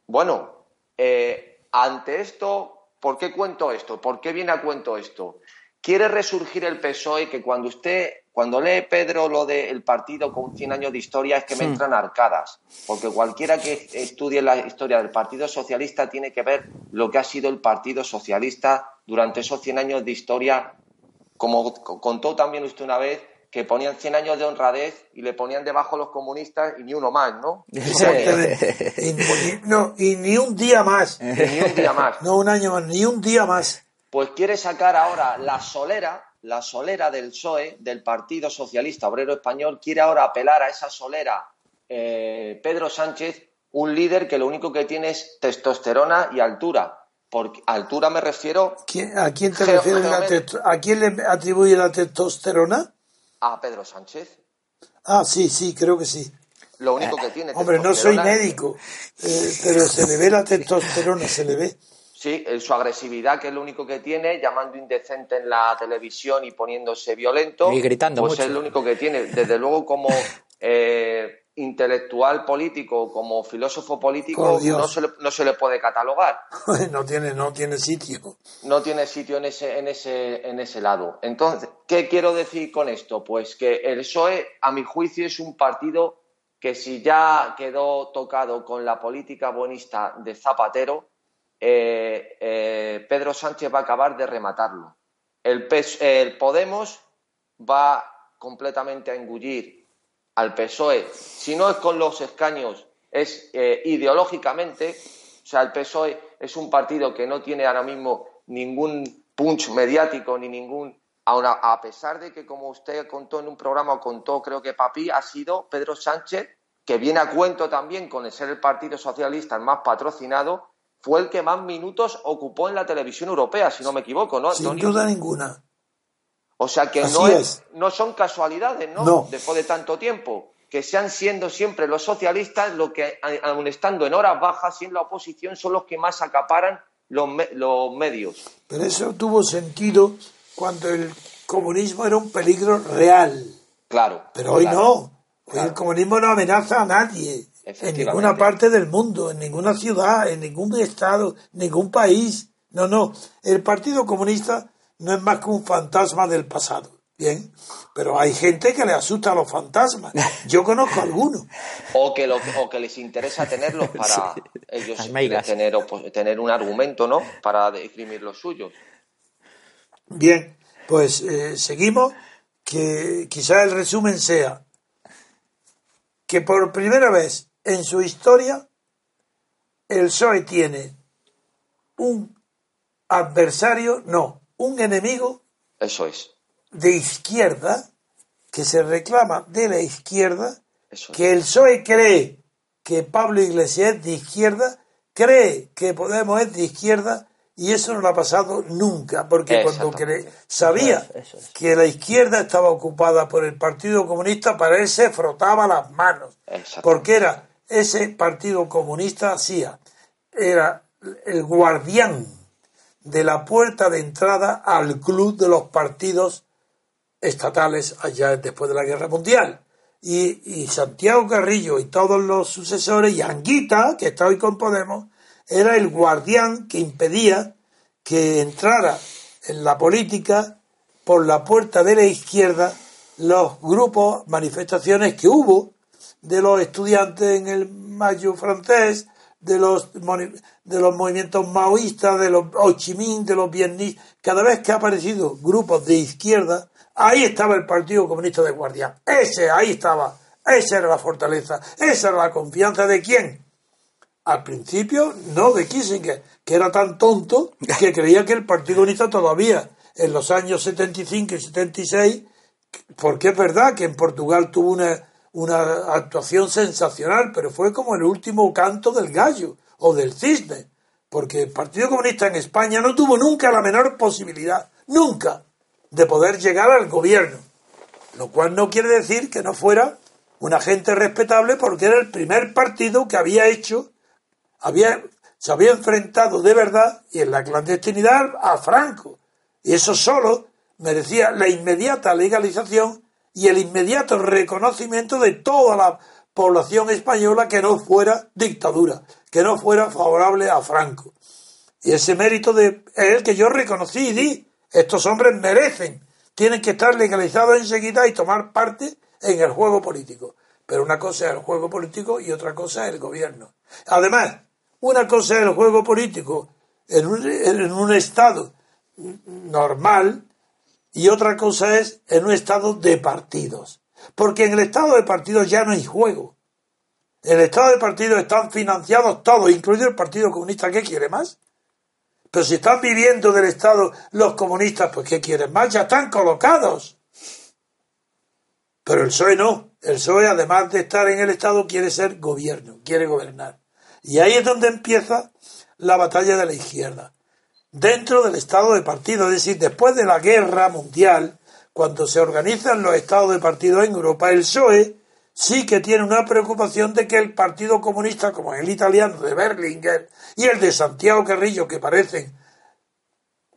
Bueno, eh, ante esto, ¿por qué cuento esto? ¿Por qué viene a cuento esto? Quiere resurgir el PSOE que cuando usted, cuando lee Pedro lo del partido con 100 años de historia es que me entran arcadas, porque cualquiera que estudie la historia del Partido Socialista tiene que ver lo que ha sido el Partido Socialista durante esos 100 años de historia, como contó también usted una vez, que ponían 100 años de honradez y le ponían debajo los comunistas y ni uno más, ¿no? Y, no, y ni un día más. Y ni un día más. No un año más, ni un día más. pues quiere sacar ahora la solera, la solera del PSOE, del Partido Socialista Obrero Español, quiere ahora apelar a esa solera eh, Pedro Sánchez, un líder que lo único que tiene es testosterona y altura. Por altura me refiero ¿Quién- ¿A quién te refieres ¿A quién le atribuye la testosterona? A Pedro Sánchez. Ah, sí, sí, creo que sí. Lo único que tiene. Hombre, no soy médico, eh, pero se le ve la testosterona, se le ve. Sí, en su agresividad, que es lo único que tiene, llamando indecente en la televisión y poniéndose violento. Y gritando Pues mucho. es lo único que tiene. Desde luego, como eh, intelectual político, como filósofo político, no se, le, no se le puede catalogar. No tiene, no tiene sitio. no tiene sitio en ese, en ese, en ese lado. Entonces, ¿qué quiero decir con esto? Pues que el PSOE, a mi juicio, es un partido que si ya quedó tocado con la política buenista de Zapatero, eh, eh, Pedro Sánchez va a acabar de rematarlo. El, PES el Podemos va completamente a engullir al PSOE. Si no es con los escaños, es eh, ideológicamente. O sea, el PSOE es un partido que no tiene ahora mismo ningún punch mediático ni ningún. A, pesar de que, como usted contó en un programa, contó, creo que Papi, ha sido Pedro Sánchez, que viene a cuento también con el ser el Partido Socialista el más patrocinado, fue el que más minutos ocupó en la televisión europea, si no me equivoco, ¿no, Sin duda ninguna. O sea que no, es, es. no son casualidades, ¿no? No. Después de tanto tiempo. Que sean siendo siempre los socialistas los que, aun estando en horas bajas y en la oposición, son los que más acaparan los, me- los medios. Pero eso tuvo sentido cuando el comunismo era un peligro real. Claro. Pero hoy claro. no. Hoy el comunismo no amenaza a nadie. En ninguna parte del mundo, en ninguna ciudad, en ningún estado, ningún país. No, no. El Partido Comunista no es más que un fantasma del pasado. Bien. Pero hay gente que le asusta a los fantasmas. Yo conozco algunos. O que, lo- o que les interesa tenerlos para ellos tener, tener un argumento, ¿no? Para exprimir los suyos. Bien, pues eh, seguimos. Que quizá el resumen sea que por primera vez en su historia el PSOE tiene un adversario, no, un enemigo Eso es. de izquierda que se reclama de la izquierda, Eso es. que el PSOE cree que Pablo Iglesias es de izquierda, cree que Podemos es de izquierda y eso no lo ha pasado nunca, porque cuando cre- sabía Eso es, eso es. que la izquierda estaba ocupada por el Partido Comunista, para él se frotaba las manos, porque era ese Partido Comunista hacía, era el guardián de la puerta de entrada al club de los partidos estatales allá después de la Guerra Mundial. Y, Santiago Carrillo y todos los sucesores, y Anguita, que está hoy con Podemos, era el guardián que impedía que entrara en la política por la puerta de la izquierda los grupos, manifestaciones que hubo de los estudiantes en el Mayo francés, de los, de los movimientos maoístas, de los Ho Chi de los vietnamitas. Cada vez que ha aparecido grupos de izquierda, ahí estaba el Partido Comunista de Guardián. Ese, ahí estaba. Esa era la fortaleza. Esa era la confianza de quién. Al principio, no de Kissinger, que era tan tonto que creía que el Partido Comunista todavía, en los años 75 y 76, porque es verdad que en Portugal tuvo una, una actuación sensacional, pero fue como el último canto del gallo o del cisne, porque el Partido Comunista en España no tuvo nunca la menor posibilidad, nunca, de poder llegar al gobierno, lo cual no quiere decir que no fuera una gente respetable porque era el primer partido que había hecho, había, se había enfrentado de verdad y en la clandestinidad a Franco. Y eso solo merecía la inmediata legalización y el inmediato reconocimiento de toda la población española que no fuera dictadura, que no fuera favorable a Franco. Y ese mérito de, es el que yo reconocí y di. Estos hombres merecen, tienen que estar legalizados enseguida y tomar parte en el juego político. Pero una cosa es el juego político y otra cosa es el gobierno. Además, una cosa es el juego político en un, en un estado normal y otra cosa es en un estado de partidos. Porque en el estado de partidos ya no hay juego. En el estado de partidos están financiados todos, incluido el Partido Comunista. ¿Qué quiere más? Pero si están viviendo del Estado los comunistas, pues ¿qué quieren más? Ya están colocados. Pero el PSOE no. El PSOE, además de estar en el Estado, quiere ser gobierno, quiere gobernar. Y ahí es donde empieza la batalla de la izquierda. Dentro del Estado de partido, es decir, después de la guerra mundial, cuando se organizan los estados de partido en Europa, el PSOE sí que tiene una preocupación de que el Partido Comunista, como el italiano de Berlinguer y el de Santiago Carrillo, que parecen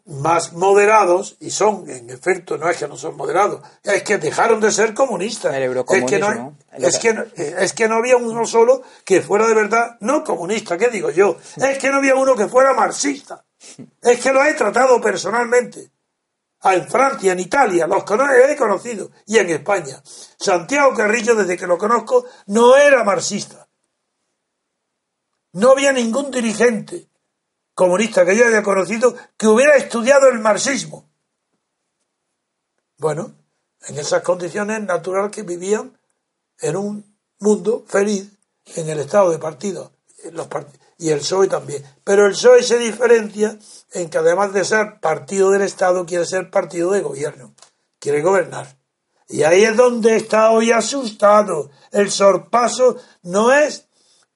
más moderados, y son, en efecto, no es que no son moderados, es que dejaron de ser comunistas. es que no, es, que, es que no había uno solo que fuera de verdad, no comunista, ¿qué digo yo? Es que no había uno que fuera marxista. Es que lo he tratado personalmente. Ah, en Francia, en Italia, los he conocido, y en España. Santiago Carrillo, desde que lo conozco, no era marxista. No había ningún dirigente comunista que yo haya conocido que hubiera estudiado el marxismo. Bueno, en esas condiciones natural que vivían en un mundo feliz en el estado de partido los y el PSOE también. Pero el PSOE se diferencia en que además de ser partido del Estado quiere ser partido de gobierno, quiere gobernar. Y ahí es donde está hoy asustado. El sorpaso no es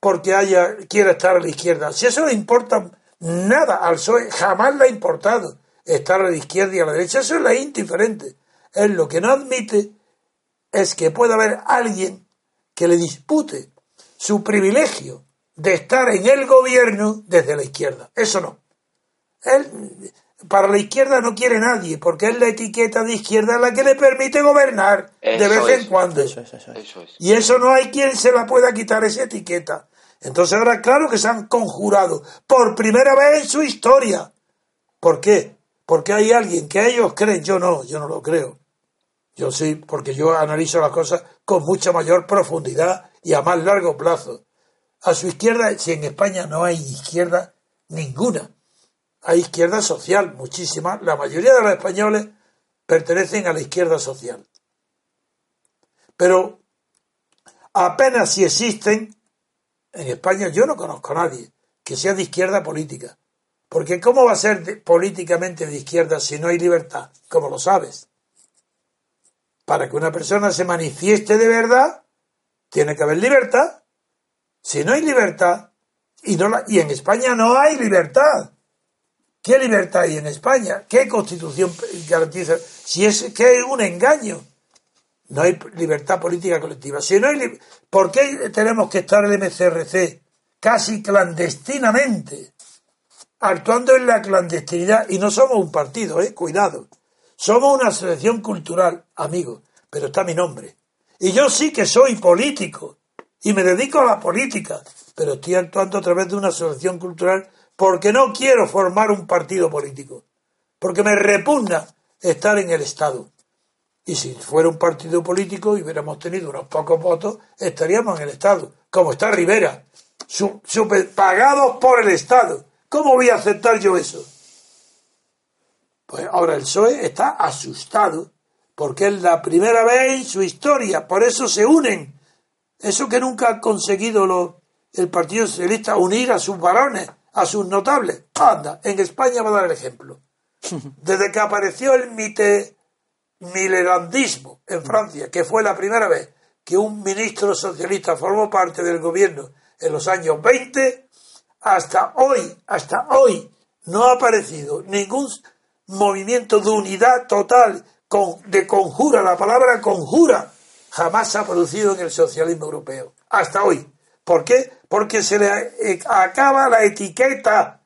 porque haya quiera estar a la izquierda. Si eso le importa Nada al PSOE jamás le ha importado estar a la izquierda y a la derecha. Eso es la indiferente. Él lo que no admite es que pueda haber alguien que le dispute su privilegio de estar en el gobierno desde la izquierda. Eso no. Él para la izquierda no quiere nadie, porque es la etiqueta de izquierda la que le permite gobernar de vez en cuando. y eso no hay quien se la pueda quitar esa etiqueta. Entonces ahora claro que se han conjurado por primera vez en su historia. ¿Por qué? Porque hay alguien que ellos creen, yo no, yo no lo creo. Yo sí, porque yo analizo las cosas con mucha mayor profundidad y a más largo plazo. A su izquierda, si en España no hay izquierda ninguna, hay izquierda social, muchísima. La mayoría de los españoles pertenecen a la izquierda social. Pero apenas si existen en España yo no conozco a nadie que sea de izquierda política. Porque ¿cómo va a ser políticamente de izquierda si no hay libertad? Como lo sabes. Para que una persona se manifieste de verdad, tiene que haber libertad. Si no hay libertad, y, no y en España no hay libertad. ¿Qué libertad hay en España? ¿Qué constitución garantiza? Si es que es un engaño. No hay libertad política colectiva. Si no hay ¿Por qué tenemos que estar el MCRC casi clandestinamente? Actuando en la clandestinidad. Y no somos un partido, ¿eh? Cuidado. Somos una asociación cultural, amigo. Pero está mi nombre. Y yo sí que soy político. Y me dedico a la política. Pero estoy actuando a través de una asociación cultural porque no quiero formar un partido político. Porque me repugna estar en el Estado. Y si fuera un partido político y hubiéramos tenido unos pocos votos, estaríamos en el Estado, como está Rivera, pagados por el Estado. ¿Cómo voy a aceptar yo eso? Pues ahora el PSOE está asustado porque es la primera vez en su historia, por eso se unen. Eso que nunca ha conseguido el Partido Socialista, unir a sus varones, a sus notables. Anda, en España va a dar el ejemplo. Desde que apareció el mite milerandismo en Francia, que fue la primera vez que un ministro socialista formó parte del gobierno en los años 20, hasta hoy, hasta hoy, no ha aparecido ningún movimiento de unidad total, de conjura, la palabra conjura, jamás se ha producido en el socialismo europeo, hasta hoy. ¿Por qué? Porque se le acaba la etiqueta,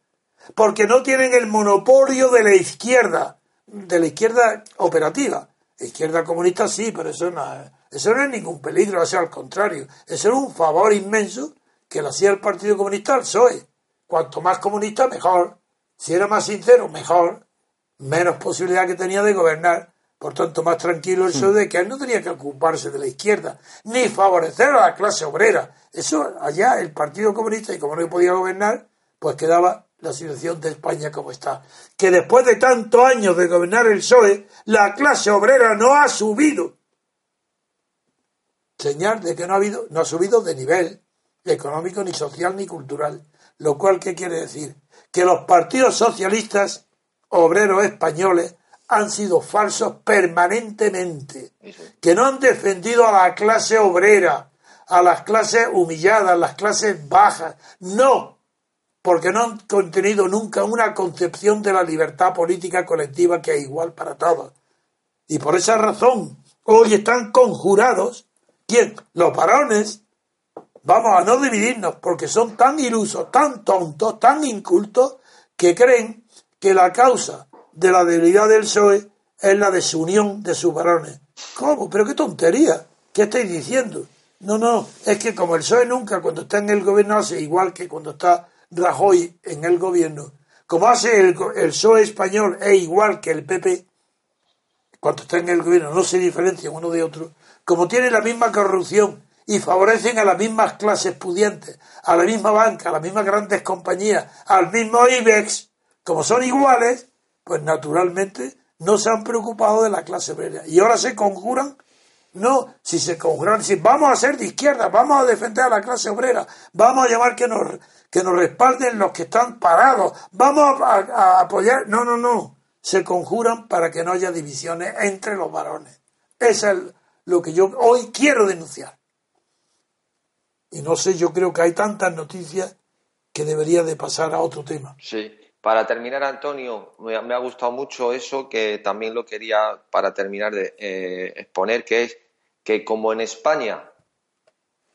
porque no tienen el monopolio de la izquierda de la izquierda operativa. Izquierda comunista sí, pero eso no, es ningún peligro, al contrario. Eso es un favor inmenso que le hacía el Partido Comunista al PSOE. Cuanto más comunista, mejor. Si era más sincero, mejor. Menos posibilidad que tenía de gobernar. Por tanto, más tranquilo el PSOE de que él no tenía que ocuparse de la izquierda, ni favorecer a la clase obrera. Eso allá el Partido Comunista, y como no podía gobernar, pues quedaba la situación de España como está. Que después de tantos años de gobernar el PSOE, la clase obrera no ha subido. Señal de que no ha, habido, no ha subido de nivel económico, ni social, ni cultural. Lo cual, ¿qué quiere decir? Que los partidos socialistas obreros españoles han sido falsos permanentemente, que no han defendido a la clase obrera, a las clases humilladas, a las clases bajas. No, porque no han contenido nunca una concepción de la libertad política colectiva que es igual para todos. Y por esa razón, hoy están conjurados, ¿quién? Los varones. Vamos a no dividirnos porque son tan ilusos, tan tontos, tan incultos, que creen que la causa de la debilidad del PSOE es la desunión de sus varones. ¿Cómo? ¿Pero qué tontería? ¿Qué estáis diciendo? No, no, es que como el PSOE nunca cuando está en el gobierno hace igual que cuando está Rajoy en el gobierno, como hace el, el PSOE español es igual que el PP, cuando está en el gobierno no se diferencian uno de otro, como tiene la misma corrupción y favorecen a las mismas clases pudientes, a la misma banca, a las mismas grandes compañías, al mismo IBEX, como son iguales, pues naturalmente no se han preocupado de la clase obrera. Y ahora se conjuran, no, si se conjuran, si vamos a ser de izquierda, vamos a defender a la clase obrera, vamos a llamar que nos, que nos respalden los que están parados, vamos a, a apoyar, no, no, no, se conjuran para que no haya divisiones entre los varones. Eso es lo que yo hoy quiero denunciar. Y no sé, yo creo que hay tantas noticias que debería de pasar a otro tema. Sí. Para terminar, Antonio, me, ha gustado mucho eso que también lo quería, para terminar, de eh, exponer, que es que como en España,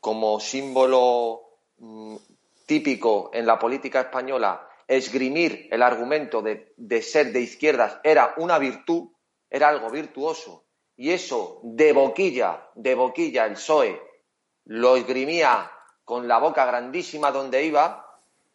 como símbolo mm, típico en la política española, esgrimir el argumento de, de ser de izquierdas era una virtud, era algo virtuoso, y eso de boquilla, de boquilla el PSOE lo esgrimía con la boca grandísima donde iba,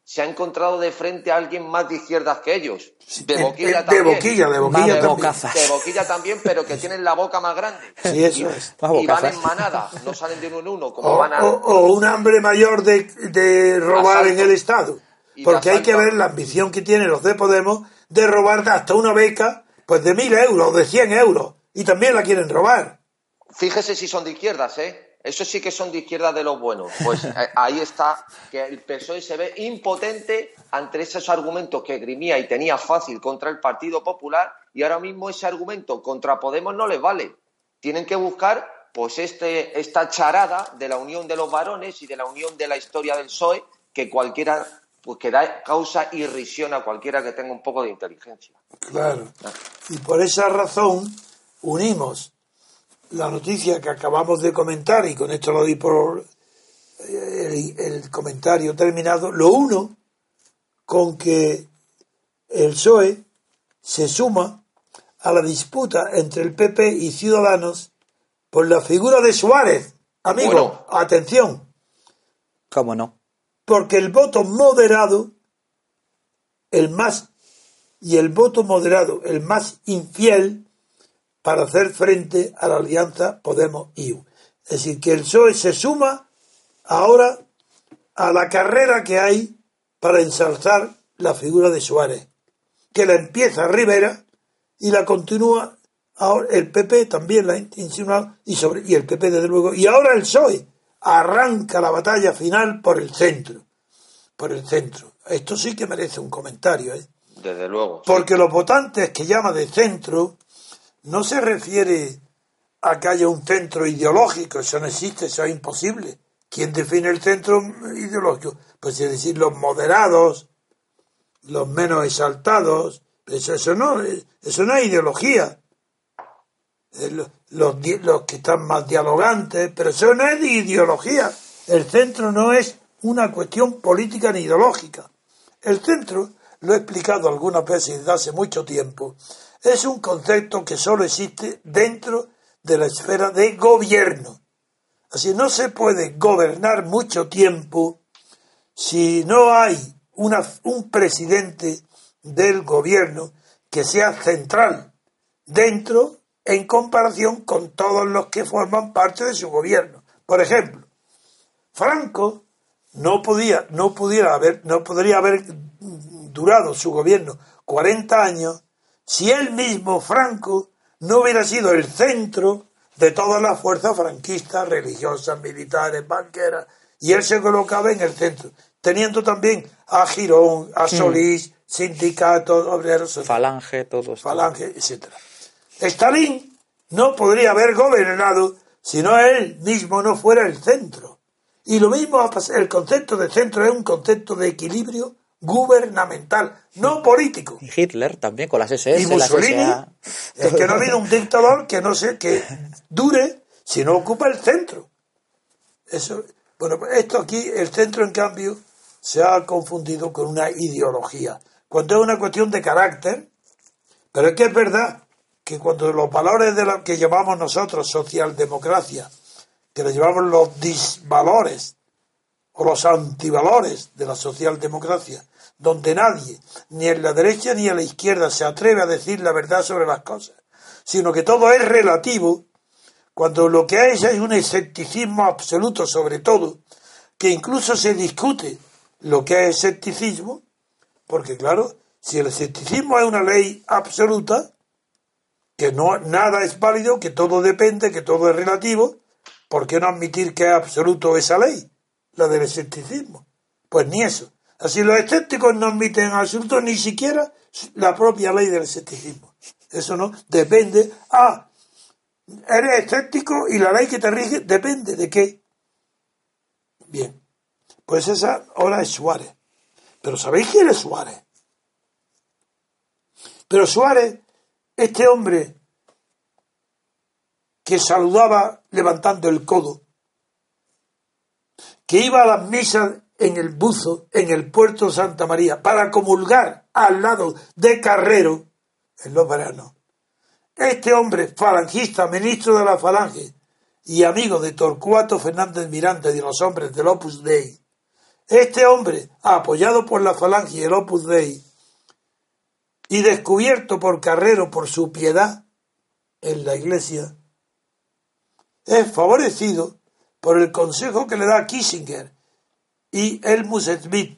se ha encontrado de frente a alguien más de izquierdas que ellos. De boquilla también. De boquilla, de boquilla de, también. De boquilla también, pero que tienen la boca más grande. Sí, eso y, es. y van en manada, no salen de uno en uno, como O, van a... o- o un hambre mayor de, de robar Asalto. en el Estado. Porque hay que ver la ambición que tienen los de Podemos de robar hasta una beca pues de mil euros, de 100 euros. Y también la quieren robar. Fíjese si son de izquierdas, ¿eh? Eso sí que son de izquierdas de los buenos. Pues eh, ahí está, que el PSOE se ve impotente ante esos argumentos que grimía y tenía fácil contra el Partido Popular y ahora mismo ese argumento contra Podemos no les vale. Tienen que buscar pues este, esta charada de la unión de los varones y de la unión de la historia del PSOE que cualquiera, pues que da causa irrisión a cualquiera que tenga un poco de inteligencia. Claro. Y por esa razón unimos la noticia que acabamos de comentar, y con esto lo doy por eh, el, el comentario terminado, lo uno con que el PSOE se suma a la disputa entre el PP y Ciudadanos por la figura de Suárez. Amigo, Bueno. atención, ¿Cómo no? porque el voto moderado, el más, y el voto moderado, el más infiel, para hacer frente a la alianza Podemos-IU. Es decir, que el PSOE se suma ahora a la carrera que hay para ensalzar la figura de Suárez, que la empieza Rivera y la continúa ahora el PP también la ha insinuado y, sobre, y el PP desde luego, y ahora el PSOE arranca la batalla final por el centro, por el centro. Esto sí que merece un comentario, ¿eh? Desde luego. Porque los votantes que llama de centro no se refiere a que haya un centro ideológico, eso no existe, eso es imposible. ¿Quién define el centro ideológico? Pues es decir, los moderados, los menos exaltados, eso, eso no, eso no es ideología. Eh, Los, que están más dialogantes, pero eso no es de ideología. El centro no es una cuestión política ni ideológica. El centro, lo he explicado algunas veces desde hace mucho tiempo, es un concepto que solo existe dentro de la esfera de gobierno. Así no se puede gobernar mucho tiempo si no hay un presidente del gobierno que sea central dentro en comparación con todos los que forman parte de su gobierno. Por ejemplo, Franco no podía, no pudiera haber, no podría haber durado su gobierno 40 años si él mismo, Franco, no hubiera sido el centro de todas las fuerzas franquistas, religiosas, militares, banqueras, y él se colocaba en el centro, teniendo también a Girón, a Solís, sindicatos, obreros, sociales. Falange, todos. Falange, etc. Stalin no podría haber gobernado si no él mismo no fuera el centro. Y lo mismo el concepto de centro es un concepto de equilibrio gubernamental, no político. Y Hitler también con las SS. Y Mussolini, SA. es que no ha habido un dictador que no sé, que dure si no ocupa el centro. Eso, bueno, pues esto aquí, el centro en cambio, se ha confundido con una ideología. Cuando es una cuestión de carácter, pero es que es verdad que cuando los valores de que llamamos nosotros socialdemocracia, que le llamamos los disvalores o los antivalores de la socialdemocracia, donde nadie, ni en la derecha ni en la izquierda, se atreve a decir la verdad sobre las cosas, sino que todo es relativo, cuando lo que hay es un escepticismo absoluto sobre todo, que incluso se discute lo que es escepticismo, porque claro, si el escepticismo es una ley absoluta, que no nada es válido, que todo depende, que todo es relativo, ¿por qué no admitir que es absoluto esa ley, la del escepticismo? Pues ni eso. Así los escépticos no admiten en absoluto ni siquiera la propia ley del escepticismo. Eso no depende. Ah, eres escéptico y la ley que te rige depende de qué. Bien, pues esa ahora es Suárez. Pero ¿sabéis quién es Suárez? Pero Suárez, este hombre que saludaba levantando el codo, que iba a las misas en el buzo, en el puerto Santa María, para comulgar al lado de Carrero en los veranos. Este hombre, falangista, ministro de la Falange y amigo de Torcuato Fernández Miranda y de los hombres del Opus Dei, este hombre, apoyado por la Falange y el Opus Dei, y descubierto por Carrero por su piedad en la iglesia, es favorecido por el consejo que le da Kissinger y Helmut Schmidt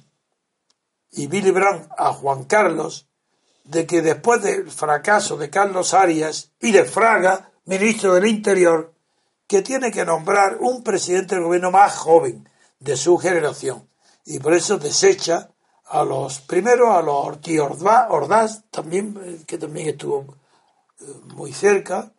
y Billy Brandt a Juan Carlos de que después del fracaso de Carlos Arias y de Fraga, ministro del Interior, que tiene que nombrar un presidente del gobierno más joven de su generación. Y por eso desecha a los, primero a los Ortiz Ordaz, Ordaz también, eh, que también estuvo eh, muy cerca,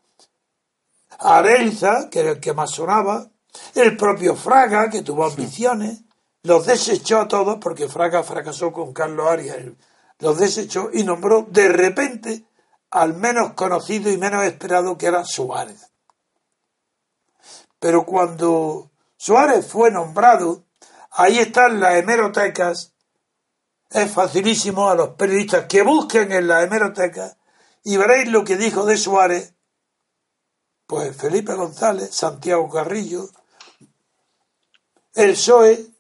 a Arenza, que era el que más sonaba, el propio Fraga, que tuvo ambiciones, los desechó a todos porque Fraga fracasó con Carlos Arias, los desechó y nombró de repente al menos conocido y menos esperado que era Suárez. Pero cuando Suárez fue nombrado, ahí están las hemerotecas, es facilísimo a los periodistas que busquen en las hemerotecas y veréis lo que dijo de Suárez, pues Felipe González, Santiago Carrillo, el PSOE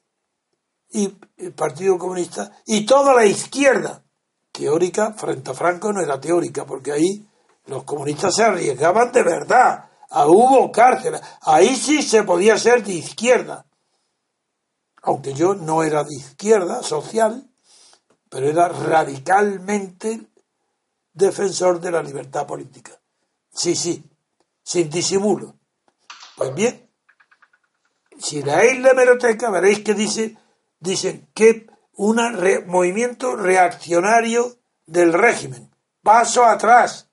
y el Partido Comunista y toda la izquierda teórica frente a Franco no era teórica porque ahí los comunistas se arriesgaban de verdad. Ah, hubo cárcel. Ahí sí se podía ser de izquierda. Aunque yo no era de izquierda social pero era radicalmente defensor de la libertad política. Sí sí sin disimulo. Pues bien si leéis la hemeroteca veréis que dice dicen que un movimiento reaccionario del régimen. Paso atrás.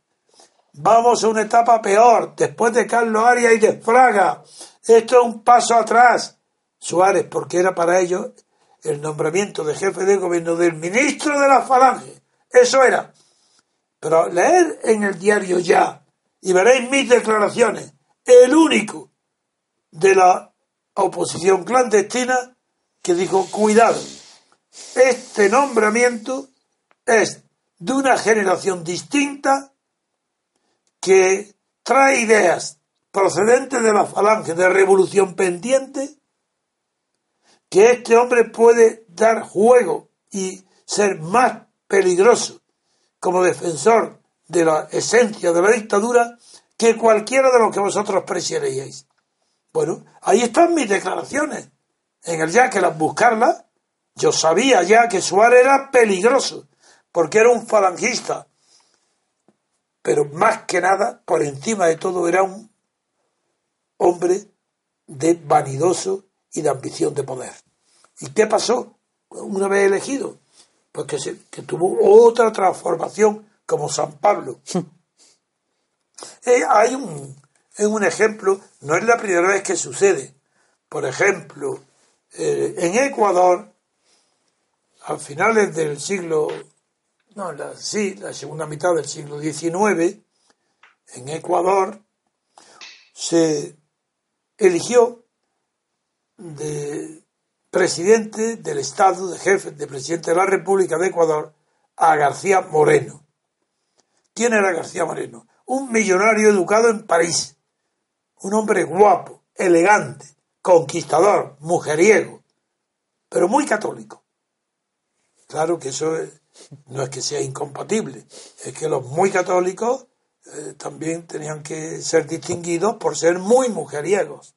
Vamos a una etapa peor, después de Carlos Arias y de Fraga. Esto es un paso atrás. Suárez, porque era para ellos el nombramiento de jefe de gobierno del ministro de la Falange. Eso era. Pero leer en el diario ya y veréis mis declaraciones. El único de la oposición clandestina que dijo, cuidado, este nombramiento es de una generación distinta que trae ideas procedentes de la falange de revolución pendiente, que este hombre puede dar juego y ser más peligroso como defensor de la esencia de la dictadura que cualquiera de los que vosotros presideríais. Bueno, ahí están mis declaraciones. En el ya que las buscarlas, yo sabía ya que Suárez era peligroso, porque era un falangista, pero más que nada, por encima de todo, era un hombre de vanidoso y de ambición de poder. ¿Y qué pasó una vez elegido? Pues que, se, que tuvo otra transformación como San Pablo. eh, hay un, un ejemplo, no es la primera vez que sucede. Por ejemplo, eh, en Ecuador a finales del siglo, no, la, sí, la segunda mitad del siglo XIX, en Ecuador, se eligió de presidente del Estado, de jefe, de presidente de la República de Ecuador, a García Moreno. ¿Quién era García Moreno? Un millonario educado en París, un hombre guapo, elegante, conquistador, mujeriego, pero muy católico. Claro que eso no es que sea incompatible, es que los muy católicos eh, también tenían que ser distinguidos por ser muy mujeriegos.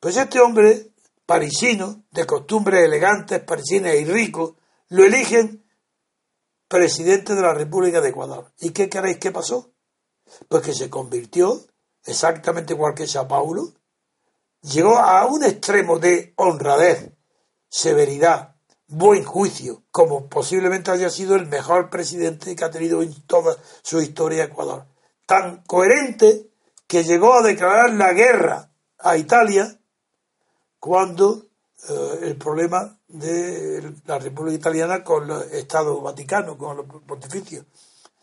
Pues este hombre parisino, de costumbres elegantes, parisinas y ricos, lo eligen presidente de la República de Ecuador. ¿Y qué queréis que pasó? Pues que se convirtió, exactamente igual que Sao Paulo, llegó a un extremo de honradez, severidad, buen juicio, como posiblemente haya sido el mejor presidente que ha tenido en toda su historia Ecuador. Tan coherente que llegó a declarar la guerra a Italia cuando eh, el problema de la República Italiana con el Estado Vaticano, con los pontificios.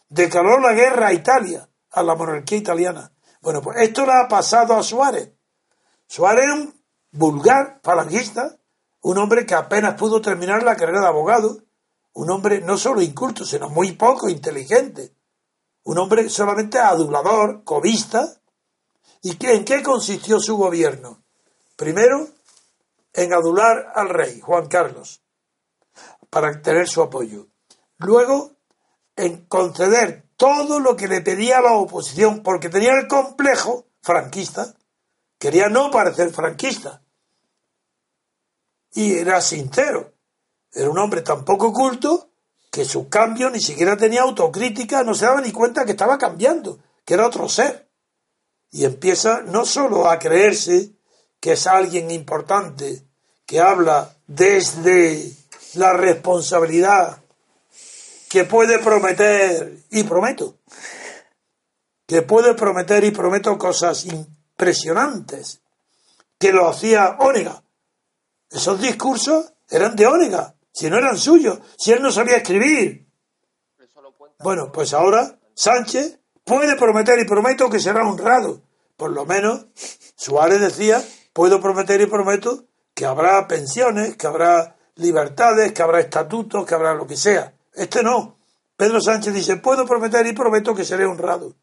Declaró la guerra a Italia, a la monarquía italiana. Bueno, pues esto le ha pasado a Suárez. Suárez un vulgar falangista, un hombre que apenas pudo terminar la carrera de abogado, un hombre no solo inculto, sino muy poco inteligente, un hombre solamente adulador, covista. ¿Y en qué consistió su gobierno? Primero, en adular al rey Juan Carlos para tener su apoyo. Luego, en conceder todo lo que le pedía la oposición, porque tenía el complejo franquista, quería no parecer franquista. Y era sincero. Era un hombre tan poco culto que su cambio ni siquiera tenía autocrítica, no se daba ni cuenta que estaba cambiando, que era otro ser. Y empieza no solo a creerse que es alguien importante, que habla desde la responsabilidad, que puede prometer, y prometo, que puede prometer y prometo cosas impresionantes, que lo hacía Ónega. Esos discursos eran de Ónega, si no eran suyos, si él no sabía escribir. Bueno, pues ahora Sánchez puede prometer y prometo que será honrado. Por lo menos Suárez decía puedo prometer y prometo que habrá pensiones, que habrá libertades, que habrá estatutos, que habrá lo que sea. Este no. Pedro Sánchez dice, puedo prometer y prometo que seré honrado,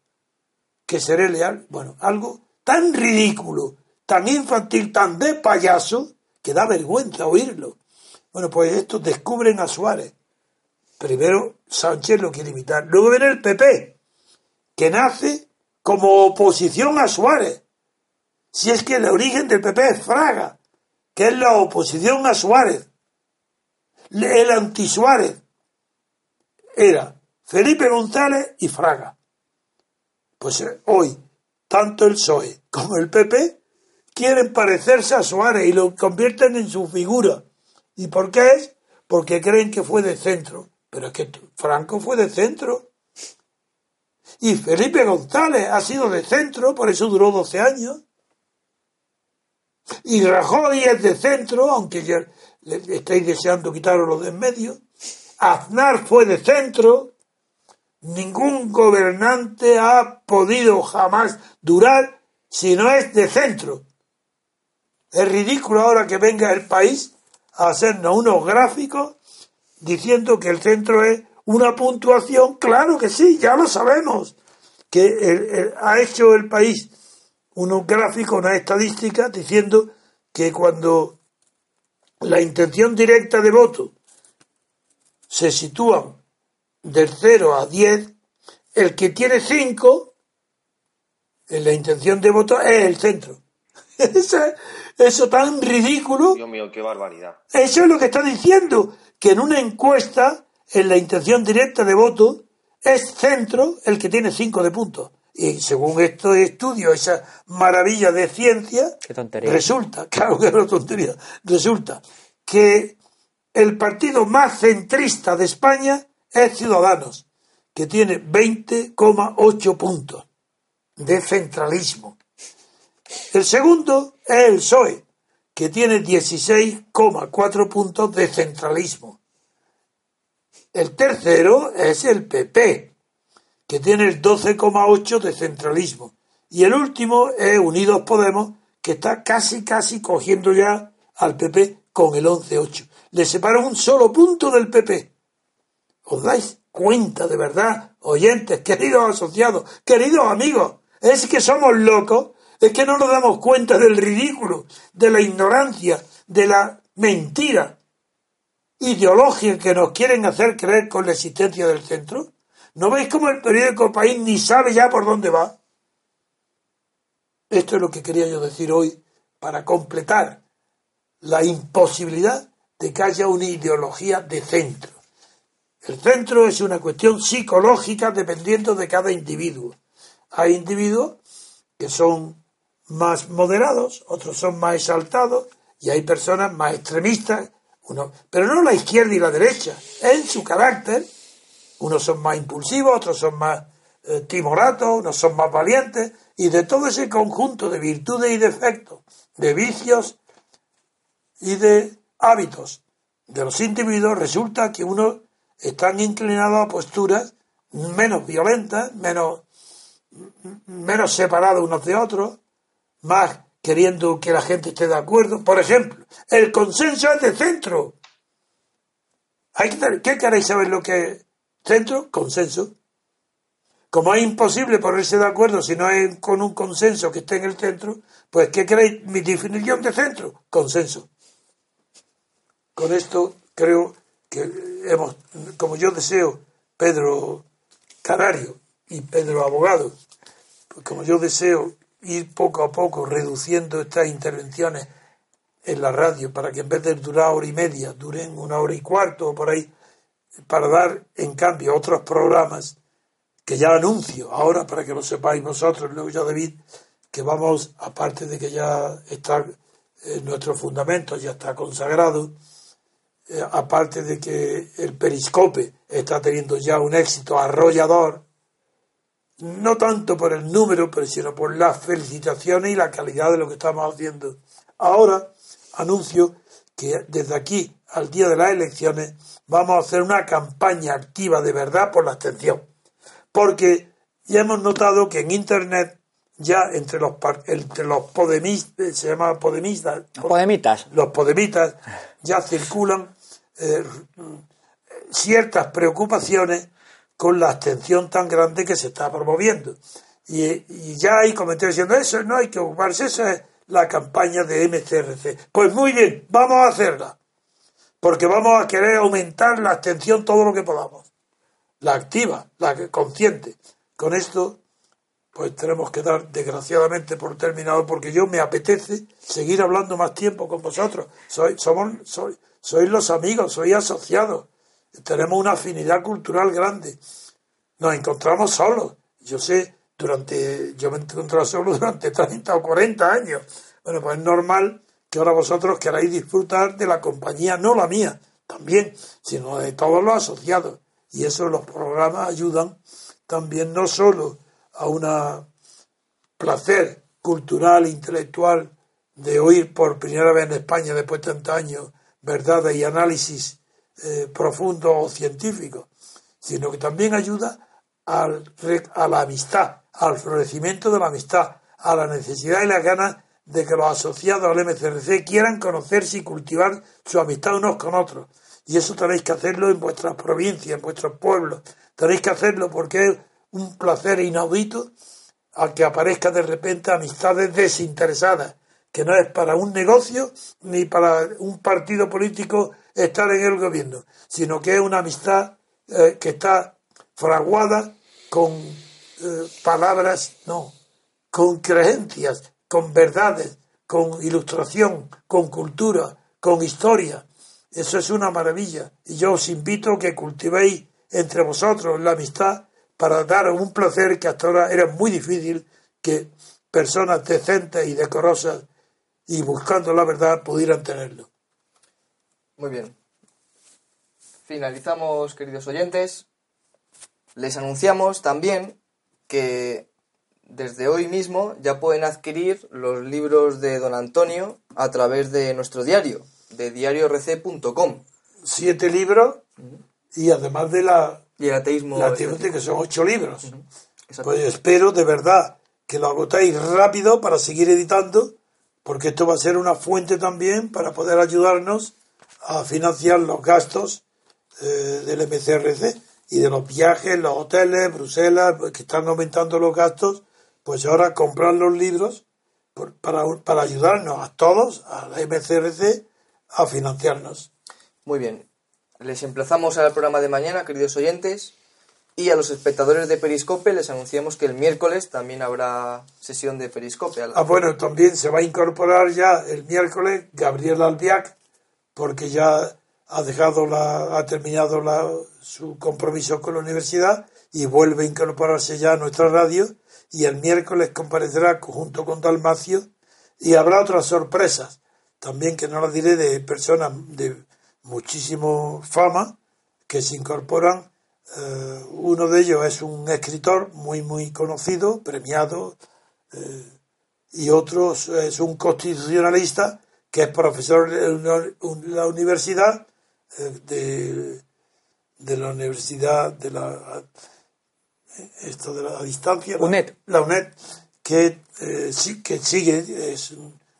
que seré leal. Bueno, algo tan ridículo, tan infantil, tan de payaso, que da vergüenza oírlo. Bueno, pues estos descubren a Suárez. Primero Sánchez lo quiere imitar. Luego viene el PP, que nace como oposición a Suárez. Si es que el origen del PP es Fraga, que es la oposición a Suárez. El anti-Suárez era Felipe González y Fraga. Pues eh, hoy, tanto el PSOE como el PP quieren parecerse a Suárez y lo convierten en su figura. ¿Y por qué es? Porque creen que fue de centro. Pero es que Franco fue de centro. Y Felipe González ha sido de centro, por eso duró 12 años. Y Rajoy es de centro, aunque ya le estáis deseando quitarlo de en medio. Aznar fue de centro. Ningún gobernante ha podido jamás durar si no es de centro. Es ridículo ahora que venga el país a hacernos unos gráficos diciendo que el centro es una puntuación. Claro que sí, ya lo sabemos. Que ha hecho el país unos gráficos, una estadística diciendo que cuando la intención directa de voto se sitúa del 0 a 10, el que tiene 5 en la intención de voto es el centro. eso tan ridículo. Dios mío, qué barbaridad. Eso es lo que está diciendo, que en una encuesta, en la intención directa de voto, es centro el que tiene 5 de puntos. Y según estos estudios, esa maravilla de ciencia, resulta, claro que es una tontería, resulta que el partido más centrista de España es Ciudadanos, que tiene 20,8 puntos de centralismo. El segundo es el PSOE, que tiene 16,4 puntos de centralismo. El tercero es el PP, que tiene el 12,8 de centralismo. Y el último es Unidos Podemos, que está casi, casi cogiendo ya al PP con el 11,8. Le separa un solo punto del PP. ¿Os dais cuenta de verdad, oyentes, queridos asociados, queridos amigos? Es que somos locos, es que no nos damos cuenta del ridículo, de la ignorancia, de la mentira ideología que nos quieren hacer creer con la existencia del centro. ¿No veis cómo el periódico País ni sabe ya por dónde va? Esto es lo que quería yo decir hoy para completar la imposibilidad de que haya una ideología de centro. El centro es una cuestión psicológica dependiendo de cada individuo. Hay individuos que son más moderados, otros son más exaltados y hay personas más extremistas, uno, pero no la izquierda y la derecha, en su carácter. Unos son más impulsivos, otros son más eh, timoratos, unos son más valientes, y de todo ese conjunto de virtudes y defectos, de vicios y de hábitos de los individuos, resulta que unos están inclinados a posturas menos violentas, menos, menos separados unos de otros, más queriendo que la gente esté de acuerdo. Por ejemplo, el consenso es de centro. Hay que, ¿Qué queréis saber lo que es centro? Consenso. Como es imposible ponerse de acuerdo si no es con un consenso que esté en el centro, pues ¿qué queréis? Mi definición de centro, consenso. Con esto creo que como yo deseo, Pedro Canario y Pedro Abogado, pues como yo deseo ir poco a poco reduciendo estas intervenciones en la radio para que en vez de durar hora y media duren una hora y cuarto o por ahí, para dar en cambio otros programas que ya anuncio ahora para que lo sepáis vosotros, luego ya David, que vamos, aparte de que ya está eh, nuestro fundamento, ya está consagrado, eh, aparte de que el periscope está teniendo ya un éxito arrollador, no tanto por el número, pero sino por las felicitaciones y la calidad de lo que estamos haciendo. Ahora anuncio que desde aquí al día de las elecciones vamos a hacer una campaña activa de verdad por la abstención porque ya hemos notado que en Internet ya entre los entre los podemistas se llama podemistas podemitas los podemitas ya circulan eh, ciertas preocupaciones con la abstención tan grande que se está promoviendo y, ya hay comentarios diciendo eso no hay que ocuparse eso es la campaña de MCRC pues muy bien vamos a hacerla porque vamos a querer aumentar la abstención todo lo que podamos la activa, la consciente. Con esto, pues tenemos que dar desgraciadamente por terminado porque yo me apetece seguir hablando más tiempo con vosotros. Soy, somos, soy, sois los amigos, sois asociados. Tenemos una afinidad cultural grande. Nos encontramos solos. Yo sé, durante, yo me he encontrado solo durante 30 o 40 años. Bueno, pues es normal que ahora vosotros queráis disfrutar de la compañía, no la mía, también, sino de todos los asociados. Y eso los programas ayudan también no solo a un placer cultural intelectual de oír por primera vez en España después de tantos años verdades y análisis eh, profundos o científicos, sino que también ayuda al, a la amistad, al florecimiento de la amistad, a la necesidad y las ganas de que los asociados al MCRC quieran conocerse y cultivar su amistad unos con otros. Y eso tenéis que hacerlo en vuestras provincias, en vuestros pueblos. Tenéis que hacerlo porque es un placer inaudito a que aparezca de repente amistades desinteresadas, que no es para un negocio ni para un partido político estar en el gobierno, sino que es una amistad eh, que está fraguada con eh, palabras, no, con creencias, con verdades, con ilustración, con cultura, con historia, eso es una maravilla. Y yo os invito a que cultivéis entre vosotros la amistad para dar un placer que hasta ahora era muy difícil que personas decentes y decorosas y buscando la verdad pudieran tenerlo. Muy bien. Finalizamos, queridos oyentes. Les anunciamos también que desde hoy mismo ya pueden adquirir los libros de don Antonio a través de nuestro diario, de diariorc.com. Siete libros y además de la, Y el ateísmo. la que son ocho libros. Pues espero de verdad que lo agotéis rápido para seguir editando, porque esto va a ser una fuente también para poder ayudarnos a financiar los gastos eh, del MCRC y de los viajes, los hoteles, Bruselas, pues, que están aumentando los gastos, pues ahora comprar los libros para, para ayudarnos a todos, a la MCRC, a financiarnos. Muy bien. Les emplazamos al programa de mañana, queridos oyentes. Y a los espectadores de Periscope les anunciamos que el miércoles también habrá sesión de Periscope. Ah, bueno, también se va a incorporar ya el miércoles Gabriel Albiac, porque ya ha dejado la, ha terminado la, su compromiso con la universidad y vuelve a incorporarse ya a nuestra radio y el miércoles comparecerá junto con Dalmacio y habrá otras sorpresas también que no las diré de personas de muchísimo fama que se incorporan Eh, uno de ellos es un escritor muy muy conocido premiado y otro es un constitucionalista que es profesor de la universidad eh, de, de la universidad de la esto de la distancia la- UNED. la UNED que eh, sí que sigue es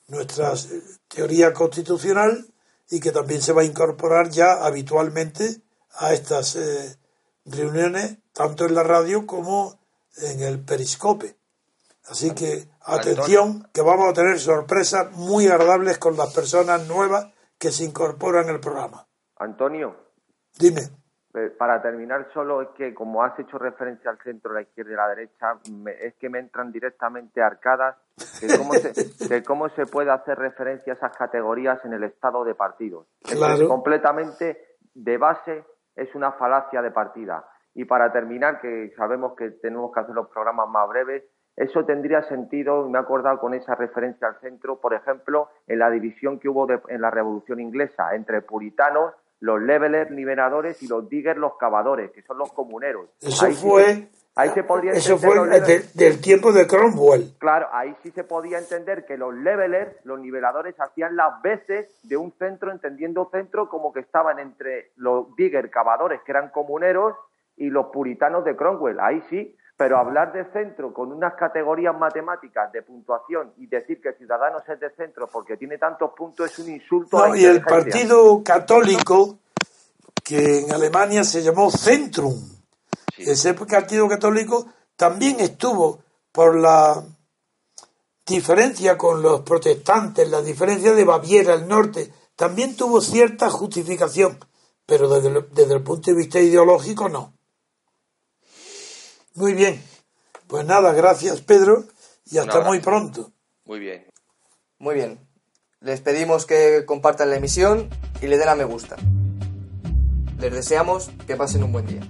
nuestra eh, teoría constitucional y que también se va a incorporar ya habitualmente a estas eh, reuniones tanto en la radio como en el periscope Así que atención, que vamos a tener sorpresas muy agradables con las personas nuevas que se incorporan al programa. Antonio, Dime, eh, para terminar solo es que como has hecho referencia al centro, la izquierda y la derecha, me- es que me entran directamente arcadas de cómo, se, de cómo se puede hacer referencia a esas categorías en el estado de partidos. Claro. Es completamente de base, es una falacia de partida. Y para terminar, que sabemos que tenemos que hacer los programas más breves, eso tendría sentido, y me he acordado con esa referencia al centro, por ejemplo, en la división que hubo de- en la Revolución Inglesa entre puritanos, los levelers, liberadores y los diggers, los cavadores, que son los comuneros. eso Ahí fue ahí se podría eso fue de- del tiempo de Cromwell. Claro, ahí sí se podía entender que los levelers, los niveladores, hacían las veces de un centro, entendiendo centro como que estaban entre los digger cavadores, que eran comuneros, y los puritanos de Cromwell. Ahí sí, pero hablar de centro con unas categorías matemáticas de puntuación y decir que Ciudadanos es de centro porque tiene tantos puntos es un insulto a No, la y el partido católico, que en Alemania se llamó Centrum, Sí. ese partido católico también estuvo por la diferencia con los protestantes, la diferencia de Baviera, el norte, también tuvo cierta justificación, pero desde el, desde el punto de vista ideológico no. Muy bien, pues nada, gracias Pedro y hasta Nada. muy pronto. Muy bien. Muy bien. Les pedimos que compartan la emisión y le den a me gusta. Les deseamos que pasen un buen día.